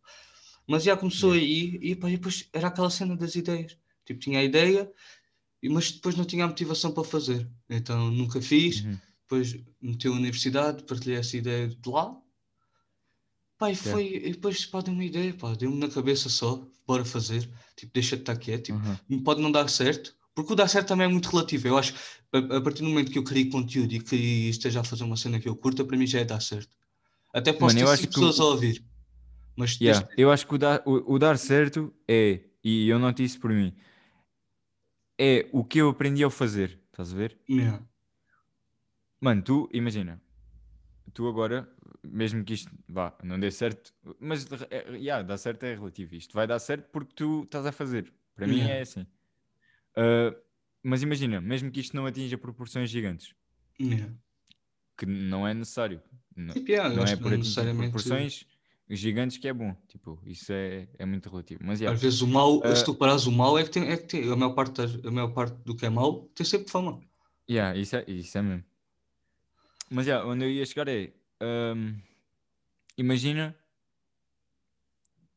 Speaker 1: Mas já começou aí, e, epá, e depois era aquela cena das ideias. Tipo, tinha a ideia, mas depois não tinha a motivação para fazer. Então nunca fiz.
Speaker 2: Uhum.
Speaker 1: Depois meti a universidade, partilhei essa ideia de lá. Pá, e
Speaker 2: Certo.
Speaker 1: foi, e depois pá, deu uma ideia, pá, deu-me na cabeça só, bora fazer. Tipo, deixa de estar quieto. Tipo,
Speaker 2: Uhum.
Speaker 1: pode não dar certo, porque o dar certo também é muito relativo. Eu acho que a, a partir do momento que eu crio conteúdo e que esteja a fazer uma cena que eu curto, para mim já é dar certo. Até posso
Speaker 2: Mano,
Speaker 1: ter
Speaker 2: o-
Speaker 1: pessoas a ouvir. Mas
Speaker 2: Yeah,
Speaker 1: desde-
Speaker 2: Eu acho que o dar, o, o dar certo é, e eu noto isso por mim, é o que eu aprendi ao fazer. Estás a ver?
Speaker 1: Yeah.
Speaker 2: Mano, tu imagina, tu agora, mesmo que isto vá, não dê certo, mas é, yeah, dar certo é relativo. Isto vai dar certo porque tu estás a fazer. Para mim
Speaker 1: Yeah.
Speaker 2: é assim. Ah, mas imagina, mesmo que isto não atinja proporções gigantes,
Speaker 1: Yeah.
Speaker 2: que não é necessário. Não,
Speaker 1: Tipo, yeah,
Speaker 2: não é por
Speaker 1: não necessariamente-
Speaker 2: proporções gigantes que é bom. Tipo, isso é, é muito relativo. Mas yeah,
Speaker 1: Às vezes o mal,
Speaker 2: Ah.
Speaker 1: se tu parares o mal, é que tem, é que tem a, maior parte a maior parte do que é mau tem sempre fama.
Speaker 2: Yeah, isso é, isso é mesmo. Mas yeah, onde eu ia chegar é hum, imagina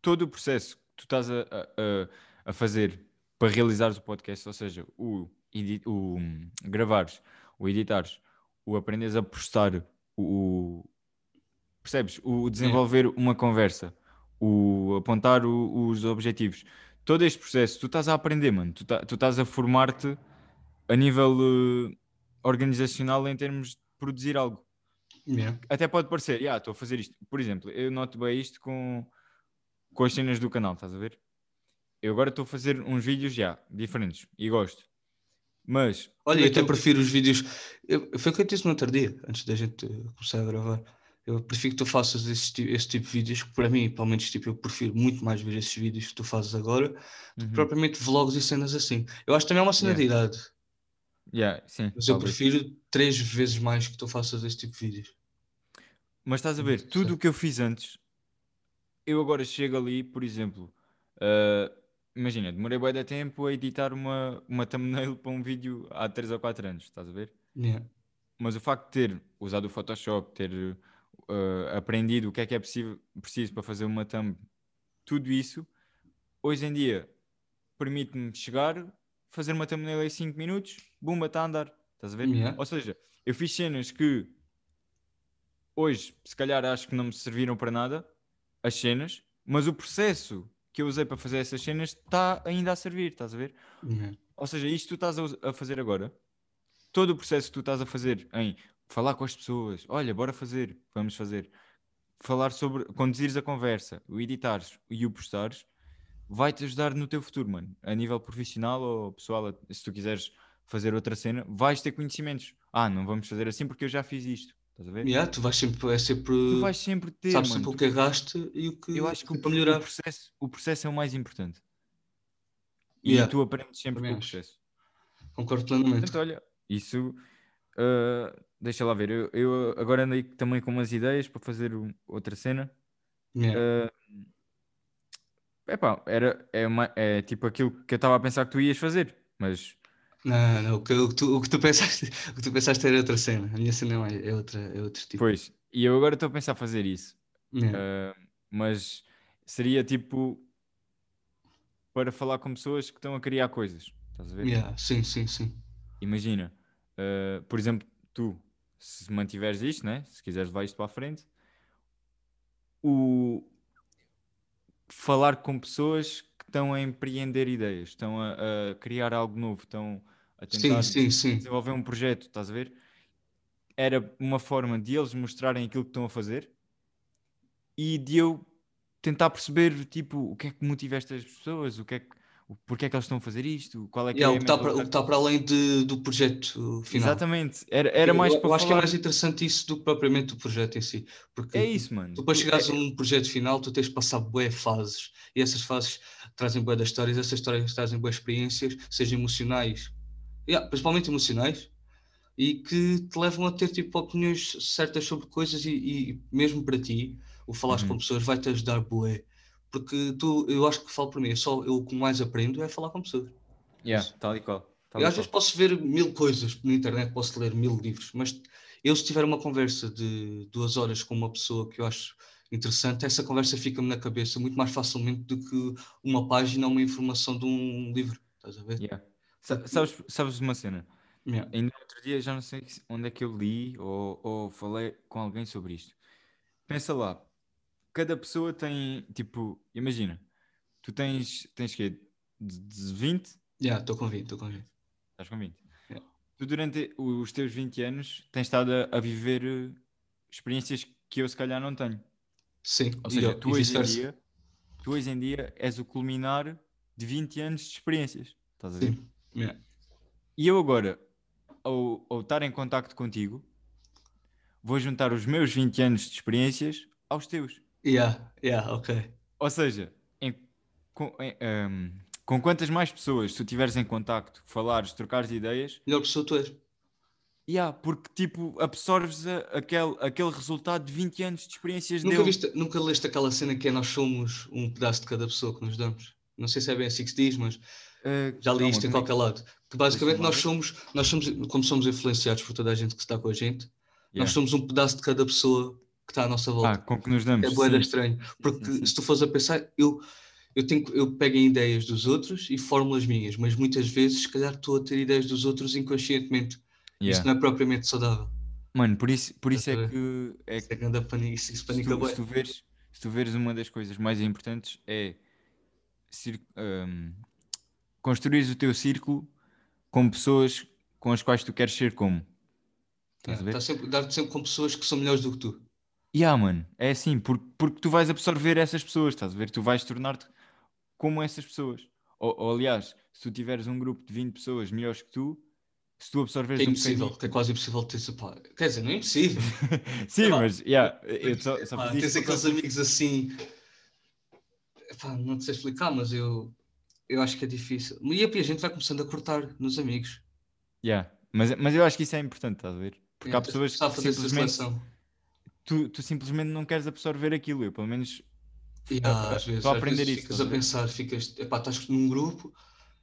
Speaker 2: todo o processo que tu estás a, a, a- fazer para realizares o podcast, ou seja, o, edi- o hum, gravares, o editares, o aprenderes a postar, o, percebes? O desenvolver uma conversa, o apontar o- os objetivos. Todo este processo, tu estás a aprender, mano. Tu, tá- tu estás a formar-te a nível eh, organizacional em termos de produzir algo.
Speaker 1: Yeah.
Speaker 2: Até pode parecer, "Ya, estou a fazer isto. Por exemplo, eu noto bem isto com, com as cenas do canal, estás a ver? Eu agora estou a fazer uns vídeos já diferentes e gosto. Mas
Speaker 1: Olha, eu até
Speaker 2: aquilo-
Speaker 1: prefiro os vídeos. Eu, foi o que eu disse no outro dia, antes da gente começar a gravar. Eu prefiro que tu faças esse, ti- esse tipo de vídeos, que para mim, pelo menos, tipo, eu prefiro muito mais ver esses vídeos que tu fazes agora, do que
Speaker 2: Uhum.
Speaker 1: propriamente vlogs e cenas assim. Eu acho que também é uma cena
Speaker 2: Yeah.
Speaker 1: de idade,
Speaker 2: Yeah, sim,
Speaker 1: mas eu
Speaker 2: talvez.
Speaker 1: prefiro três vezes mais que tu faças esse tipo de vídeos.
Speaker 2: Mas estás a ver, tudo o que eu fiz antes, eu agora chego ali, por exemplo, ah, imagina, demorei bem de tempo a editar uma, uma thumbnail para um vídeo há 3 ou 4 anos, estás a ver?
Speaker 1: Yeah.
Speaker 2: Mas o facto de ter usado o Photoshop, ter ah, aprendido o que é que é possível, preciso para fazer uma thumb, tudo isso, hoje em dia permite-me chegar, fazer uma thumbnail em 5 minutos, bumba, está a andar, estás a ver?
Speaker 1: Yeah.
Speaker 2: Ou seja, eu fiz cenas que hoje, se calhar, acho que não me serviram para nada, as cenas, mas o processo que eu usei para fazer essas cenas está ainda a servir, estás a ver?
Speaker 1: Yeah.
Speaker 2: Ou seja, isto que tu estás a fazer agora, todo o processo que tu estás a fazer em falar com as pessoas, olha, bora fazer, vamos fazer, falar sobre, conduzires a conversa, o editares e o postares, vai-te ajudar no teu futuro, mano. A nível profissional ou pessoal, se tu quiseres fazer outra cena, vais ter conhecimentos. Ah, não vamos fazer assim porque eu já fiz isto. Estás a ver?
Speaker 1: Yeah, tu vais sempre, é sempre,
Speaker 2: Tu vais sempre ter,
Speaker 1: sabes
Speaker 2: mano.
Speaker 1: sempre o que erraste e o que
Speaker 2: eu acho que o, pro- o
Speaker 1: melhorar.
Speaker 2: processo, o processo é o mais importante. E
Speaker 1: Yeah.
Speaker 2: tu aprendes sempre
Speaker 1: Também
Speaker 2: com o processo.
Speaker 1: Concordo plenamente.
Speaker 2: Portanto, olha, isso ah, deixa lá ver. Eu, eu agora andei também com umas ideias para fazer um- outra cena.
Speaker 1: Yeah.
Speaker 2: É epá, era, é, uma- é tipo aquilo que eu estava a pensar que tu ias fazer, mas
Speaker 1: Não, não, o que, o que tu, o que tu pensaste, (laughs) o que tu pensaste era outra cena. A minha cena é, é outra, é outro tipo.
Speaker 2: pois, E eu agora estou a pensar fazer isso.
Speaker 1: Yeah.
Speaker 2: Uh, mas seria tipo para falar com pessoas que estão a criar coisas. Estás a ver?
Speaker 1: Yeah, Sim, sim, sim.
Speaker 2: Imagina, uh, por exemplo, tu, se mantiveres isto, né? se quiseres levar isto para a frente, o falar com pessoas que estão a empreender ideias, estão a, a criar algo novo, estão a tentar
Speaker 1: Sim, sim, sim.
Speaker 2: desenvolver um projeto, estás a ver? Era uma forma de eles mostrarem aquilo que estão a fazer e de eu tentar perceber, tipo, o que é que motiva estas pessoas, o que é que, porque é que eles estão a fazer isto, qual é que
Speaker 1: Yeah,
Speaker 2: é
Speaker 1: o que está para, está para além de- do projeto final.
Speaker 2: Exatamente, era, era mais
Speaker 1: eu,
Speaker 2: para
Speaker 1: eu acho que é mais interessante isso do que propriamente o projeto em si. Porque
Speaker 2: É isso, mano.
Speaker 1: tu para chegares
Speaker 2: É-
Speaker 1: a um projeto final, tu tens de passar bué fases. E essas fases trazem bué das histórias, essas histórias trazem bué experiências, sejam emocionais, yeah, principalmente emocionais, e que te levam a ter tipo opiniões certas sobre coisas e, e mesmo para ti, o falares
Speaker 2: Uhum.
Speaker 1: com pessoas vai-te ajudar bué. Porque tu, eu acho que falo para mim, eu só eu o que mais aprendo é falar com pessoas.
Speaker 2: Yeah, tal e qual. tal
Speaker 1: Eu às vezes posso ver mil coisas na internet, posso ler mil livros, mas eu se tiver uma conversa de duas horas com uma pessoa que eu acho interessante, essa conversa fica-me na cabeça muito mais facilmente do que uma página ou uma informação de um livro. Estás a ver?
Speaker 2: Yeah. Sa- Sabes, sabes uma cena?
Speaker 1: Yeah.
Speaker 2: Ainda outro dia já não sei se- onde é que eu li ou, ou falei com alguém sobre isto. Pensa lá, cada pessoa tem, tipo, imagina, tu tens, tens que de de 20,
Speaker 1: Yeah, estou convido, estou convido.
Speaker 2: estás com 20.
Speaker 1: Yeah.
Speaker 2: Tu durante os teus 20 anos tens estado a, a viver eh, experiências que eu se calhar não tenho.
Speaker 1: Sim,
Speaker 2: Ou seja,
Speaker 1: eu-
Speaker 2: tu hoje, em dia, tu hoje em dia és o culminar de 20 anos de experiências. Estás a ver?
Speaker 1: Sim. Yeah.
Speaker 2: E eu agora, ao, ao estar em contacto contigo, vou juntar os meus 20 anos de experiências aos teus.
Speaker 1: Yeah, yeah, ok.
Speaker 2: Ou seja, em- com, em, ahm, com quantas mais pessoas tu tiveres em contacto, falares, trocares ideias,
Speaker 1: Melhor pessoa tu és.
Speaker 2: yeah, porque tipo absorves a- aquele, aquele resultado de 20 anos de experiências
Speaker 1: Nunca,
Speaker 2: dele.
Speaker 1: viste, nunca leste aquela cena que é nós somos um pedaço de cada pessoa que nos damos? Não sei se é bem assim que se diz, mas
Speaker 2: Ah,
Speaker 1: já li isto em qualquer lado. Que basicamente nós somos, nós somos, como somos influenciados por toda a gente que está com a gente,
Speaker 2: Yeah.
Speaker 1: nós somos um pedaço de cada pessoa que está à nossa volta.
Speaker 2: Ah, com que nos damos.
Speaker 1: é boeda estranho. Porque
Speaker 2: sim, sim.
Speaker 1: se tu fores a pensar, eu, eu, tenho, eu pego em ideias dos outros e fórmulas minhas, mas muitas vezes, se calhar, estou a ter ideias dos outros inconscientemente.
Speaker 2: Yeah.
Speaker 1: Isso não é propriamente saudável.
Speaker 2: Mano, por isso, por isso é que é
Speaker 1: Isso é que anda isso, isso
Speaker 2: se
Speaker 1: panica
Speaker 2: tu, se tu veres, se tu veres uma das coisas mais importantes é hum, construires o teu círculo com pessoas com as quais tu queres ser como. Estás ver?
Speaker 1: Tá sempre, dar-te sempre com pessoas que são melhores do que tu.
Speaker 2: Yeah, mano, é assim, porque, porque tu vais absorver essas pessoas, estás a ver? Tu vais tornar-te como essas pessoas. Ou, ou, aliás, se tu tiveres um grupo de 20 pessoas melhores que tu, se tu absorveres
Speaker 1: é
Speaker 2: um
Speaker 1: impossível,
Speaker 2: bocadinho.
Speaker 1: é quase impossível ter pá. Quer dizer, não é impossível. (laughs)
Speaker 2: Sim,
Speaker 1: Epá,
Speaker 2: mas yeah, eu só, só
Speaker 1: Pá, tens aqueles amigos assim. Epá, não te sei explicar, mas eu, eu acho que é difícil. E a gente vai começando a cortar nos amigos.
Speaker 2: Yeah, Mas, mas eu acho que isso é importante, estás a ver? Porque há
Speaker 1: É, tens de
Speaker 2: pessoas que simplesmente
Speaker 1: seleção.
Speaker 2: Tu, tu simplesmente não queres absorver aquilo. Eu, pelo menos,
Speaker 1: E,
Speaker 2: a-
Speaker 1: ah,
Speaker 2: a-
Speaker 1: às vezes,
Speaker 2: a
Speaker 1: às
Speaker 2: aprender
Speaker 1: vezes
Speaker 2: isso,
Speaker 1: ficas a
Speaker 2: a
Speaker 1: pensar, ficas, epá, estás num grupo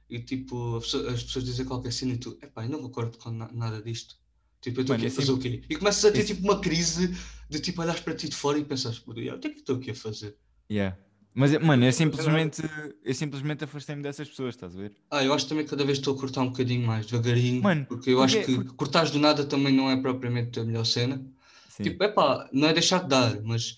Speaker 1: e tipo, a as pessoas dizem qualquer cena e tu, epá, eu não concordo com na- nada disto. Tipo, eu estou aqui a
Speaker 2: é
Speaker 1: fazer o quê? E começas a ter tipo uma crise de tipo olhares para ti de fora e pensas, "Pô, o que é que estou aqui a fazer?
Speaker 2: yeah. Mas, é- mano, eu
Speaker 1: tem nada.
Speaker 2: simplesmente, eu simplesmente afastei-me dessas pessoas, estás a ver?
Speaker 1: Ah, eu acho também que cada vez estou a cortar um bocadinho mais, devagarinho,
Speaker 2: Mano,
Speaker 1: porque eu
Speaker 2: porque-
Speaker 1: acho que
Speaker 2: porque-
Speaker 1: cortares do nada também não é propriamente a melhor cena.
Speaker 2: Sim.
Speaker 1: Tipo, epá, não é deixar de dar, mas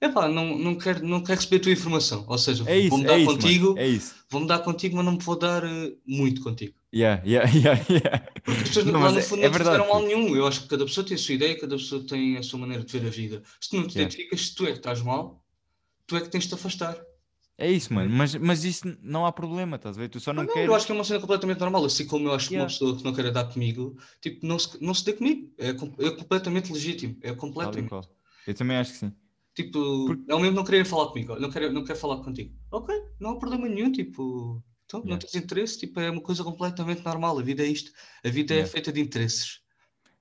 Speaker 1: epá, não, não, quero, não quero receber a tua informação. Ou seja,
Speaker 2: é
Speaker 1: vou-me
Speaker 2: é
Speaker 1: dar
Speaker 2: isso,
Speaker 1: contigo,
Speaker 2: é isso.
Speaker 1: vou-me dar contigo, mas não me vou dar eh, muito contigo.
Speaker 2: Yeah, yeah, (laughs) yeah, yeah.
Speaker 1: Porque as pessoas
Speaker 2: Não,
Speaker 1: lá no
Speaker 2: é-
Speaker 1: fundo
Speaker 2: é
Speaker 1: não mal
Speaker 2: puto.
Speaker 1: nenhum. Eu acho que cada pessoa tem a sua ideia, cada pessoa tem a sua maneira de ver a vida. Se tu não te
Speaker 2: Yeah.
Speaker 1: identificas, se tu é que estás mal, tu é que tens de te afastar.
Speaker 2: É isso, mano. Mas, mas isso não há problema, estás a ver? Tu só não
Speaker 1: Não,
Speaker 2: queres.
Speaker 1: eu acho que é uma cena completamente normal. Assim como eu acho que uma pessoa que não queira dar comigo, tipo, não se, não se dê comigo. É, é completamente legítimo. É completamente.
Speaker 2: Eu também acho que sim.
Speaker 1: Tipo,
Speaker 2: Porque-
Speaker 1: é o mesmo não querer falar comigo. Não quero, não quero falar contigo. Ok, não há problema nenhum. Tipo, então, não
Speaker 2: Yeah.
Speaker 1: tens interesse. Tipo, é uma coisa completamente normal. A vida é isto. A vida é
Speaker 2: Yeah.
Speaker 1: feita de interesses.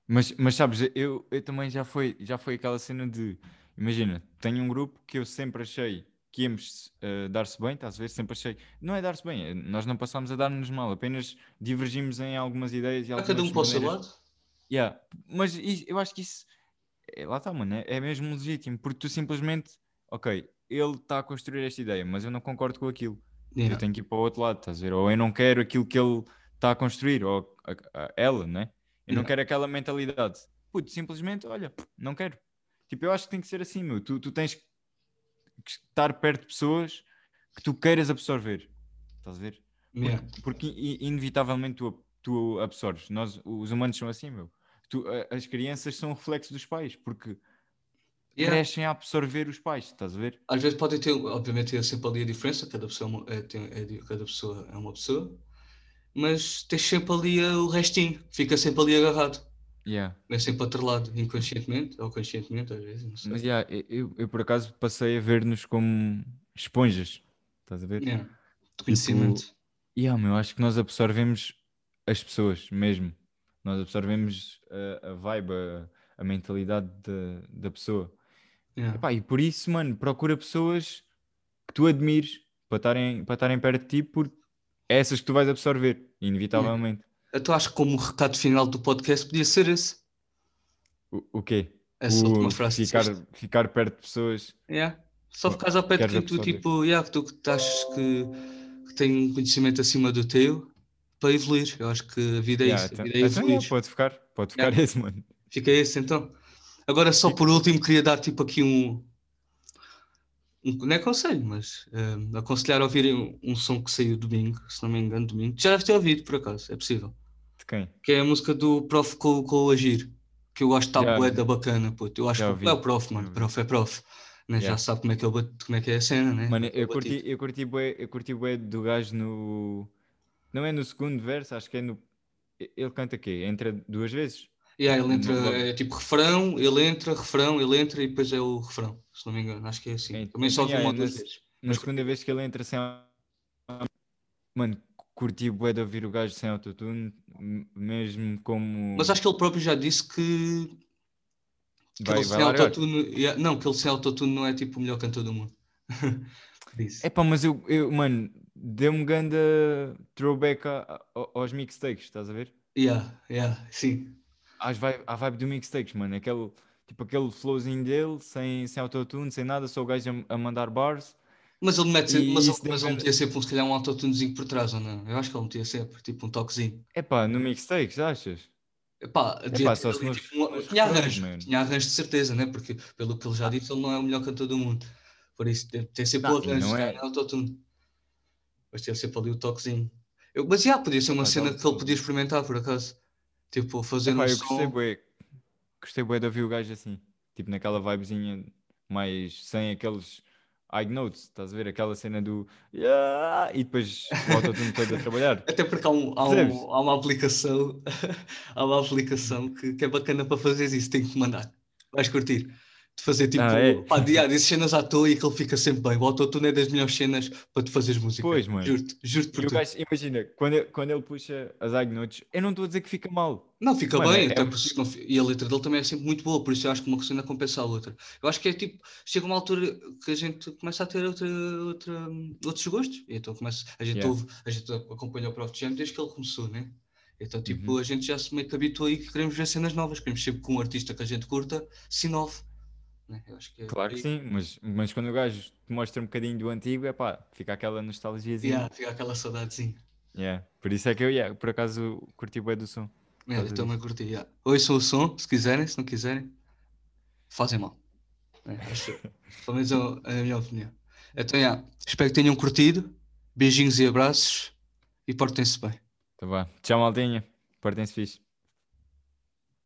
Speaker 2: Mas, mas sabes, eu, eu também já foi, já foi aquela cena de. Imagina, tenho um grupo que eu sempre achei que íamos eh, dar-se bem, estás a ver? Sempre achei. Não é dar-se bem, é- nós não passámos a dar-nos mal, apenas divergimos em algumas ideias e algumas
Speaker 1: cada um para o seu lado.
Speaker 2: Yeah. Mas isso- eu acho que isso é, lá está, mano, é, é mesmo legítimo, porque tu simplesmente, ok, ele está a construir esta ideia, mas eu não concordo com aquilo.
Speaker 1: Yeah.
Speaker 2: Eu tenho que ir para o outro lado, estás a ver? Ou eu não quero aquilo que ele está a construir, ou a- a- ela, né? Eu não
Speaker 1: Yeah.
Speaker 2: quero aquela mentalidade. Puto, simplesmente, olha, não quero. Tipo, eu acho que tem que ser assim, meu. Tu, tu tens que estar perto de pessoas que tu queiras absorver. Estás a ver?
Speaker 1: Yeah.
Speaker 2: Porque i- inevitavelmente tu, tu absorves. Nós, os humanos são assim, meu. Tu, as crianças são um reflexo dos pais, porque
Speaker 1: Yeah.
Speaker 2: crescem a absorver os pais, estás a ver?
Speaker 1: Às vezes pode ter, obviamente, ter sempre ali a diferença, cada pessoa é, uma, é, tem- é cada pessoa é uma pessoa, mas tens sempre ali o restinho, fica sempre ali agarrado,
Speaker 2: Yeah.
Speaker 1: é sempre atrelado, inconscientemente ou conscientemente, às vezes, não sei.
Speaker 2: Mas yeah, eu- eu, por acaso passei a ver-nos como esponjas, estás a ver?
Speaker 1: Yeah. De conhecimento.
Speaker 2: Yeah, meu, acho que nós absorvemos as pessoas mesmo. Nós absorvemos a, a vibe, a, a mentalidade da, da pessoa.
Speaker 1: Yeah.
Speaker 2: Epá, e por isso, mano, procura pessoas que tu admires para estarem para perto de ti, porque é essas que tu vais absorver, inevitavelmente.
Speaker 1: Então acho que como recado final do podcast podia ser esse.
Speaker 2: O, o quê?
Speaker 1: Essa
Speaker 2: O
Speaker 1: última frase
Speaker 2: ficar, ficar perto de pessoas.
Speaker 1: Yeah. Só
Speaker 2: Oh,
Speaker 1: ficares ao pé de quem tu, tipo, yeah, que tu achas que, que tem um conhecimento acima do teu para evoluir. Eu acho que a vida é
Speaker 2: Yeah,
Speaker 1: isso.
Speaker 2: então-
Speaker 1: A vida é
Speaker 2: então,
Speaker 1: evoluir.
Speaker 2: pode ficar, pode ficar
Speaker 1: Yeah.
Speaker 2: esse, mano.
Speaker 1: Fica esse então. Agora só por último queria dar tipo aqui um, um não é conselho, mas eh, aconselhar a ouvirem um, um som que saiu domingo, se não me engano, domingo. Já deve ter ouvido por acaso, é possível.
Speaker 2: De quem?
Speaker 1: Que é a música do Prof com, com o Agir, que eu acho que está
Speaker 2: Já
Speaker 1: bué
Speaker 2: vi.
Speaker 1: da bacana, puto. Eu acho
Speaker 2: Já
Speaker 1: que é o Prof, mano.
Speaker 2: já.
Speaker 1: Prof é Prof. Né? Já
Speaker 2: Yeah.
Speaker 1: sabe como é, que é o bat- como é que é a cena, né?
Speaker 2: Mano,
Speaker 1: é é
Speaker 2: eu curti, eu curti bué, eu curti bué do gajo no. Não é no segundo verso, acho que é no. Ele canta quê? Entra duas vezes?
Speaker 1: Yeah, ele entra, é tipo refrão, ele entra, refrão, ele entra e depois é o refrão, se não me engano. Acho que é assim.
Speaker 2: É,
Speaker 1: Também só
Speaker 2: yeah,
Speaker 1: uma ou duas vezes.
Speaker 2: Na segunda vez que ele entra sem. Mano, curti bué de ouvir o gajo sem autotune, mesmo como.
Speaker 1: Mas acho que ele próprio já disse que, que
Speaker 2: Vai-
Speaker 1: ele sem autotune. não, que ele sem autotune não é tipo o melhor cantor do mundo. (laughs)
Speaker 2: É pá, mas eu, eu mano, deu-me ganda throwback a- a- aos mixtakes, estás a ver?
Speaker 1: Yeah, yeah, sim.
Speaker 2: Às vibe, à vibe do mixtakes, mano. Aquele, tipo aquele flowzinho dele, sem, sem autotune, sem nada, só o gajo a, a mandar bars.
Speaker 1: Mas ele mete
Speaker 2: E
Speaker 1: mas, ele, mas ele metia sempre um, se calhar um autotunezinho por trás, ou não? Eu acho que ele metia sempre, tipo um toquezinho.
Speaker 2: É pá, no mixtakes, achas?
Speaker 1: Epá, devia
Speaker 2: Epá,
Speaker 1: ter
Speaker 2: só se
Speaker 1: ali,
Speaker 2: nos-
Speaker 1: tipo,
Speaker 2: nos
Speaker 1: tinha arranjo,
Speaker 2: mano.
Speaker 1: tinha arranjo de certeza, né? Porque pelo que ele já disse, ele não é o melhor cantor do mundo. Por isso tem, tem sempre
Speaker 2: Não,
Speaker 1: o arranjo,
Speaker 2: não é-
Speaker 1: é autotune. Mas tem sempre ali o toquezinho. Eu, mas já, podia ser uma
Speaker 2: Mas
Speaker 1: cena que ele podia experimentar, por acaso. Tipo, fazer
Speaker 2: Epá,
Speaker 1: um
Speaker 2: eu gostei
Speaker 1: som.
Speaker 2: bué, gostei bué de ouvir o gajo assim, tipo naquela vibezinha, mais sem aqueles high notes, estás a ver? Aquela cena do "Yeah", e depois o autotune todo a trabalhar. (laughs)
Speaker 1: Até porque há, um- há um- há uma aplicação, (laughs) há uma aplicação que, que é bacana para fazer isso, tem que mandar. Vais curtir. De fazer tipo,
Speaker 2: Ah, é?
Speaker 1: pá, de, ah, cenas à toa e que ele fica sempre bem. O autotune é das melhores cenas para tu fazeres música.
Speaker 2: Pois, mano.
Speaker 1: Juro-te, juro-te por
Speaker 2: gajo, imagina, quando ele, quando ele puxa as high notes, eu não estou a dizer que fica mal.
Speaker 1: Não, fica
Speaker 2: Mano,
Speaker 1: bem,
Speaker 2: é-
Speaker 1: até
Speaker 2: é-
Speaker 1: e a letra dele também é sempre muito boa, por isso eu acho que uma cena compensa a outra. Eu acho que é tipo, chega uma altura que a gente começa a ter outra, outra, outros gostos, e então começa, a gente
Speaker 2: Yeah.
Speaker 1: ouve, a gente acompanha o Prof Jam desde que ele começou, né? Então, tipo,
Speaker 2: Uhum.
Speaker 1: a gente já se meio que habituou e que queremos ver cenas novas, queremos sempre que um artista que a gente curta se inove. Né? Eu acho que é
Speaker 2: Claro que sim, mas, mas quando o gajo te mostra um bocadinho do antigo, é pá, fica aquela nostalgiazinha.
Speaker 1: Yeah, fica aquela saudadezinha.
Speaker 2: Yeah. Por isso é que eu, yeah, por acaso, curti bem do som. Causa
Speaker 1: eu também curti. Yeah. Ouçam o som, se quiserem, se não quiserem, fazem mal. É, acho, (laughs) pelo menos é é a minha opinião. Então, yeah, espero que tenham curtido. Beijinhos e abraços e portem-se bem.
Speaker 2: Tá bom. Tchau, maldinha. Portem-se fixe.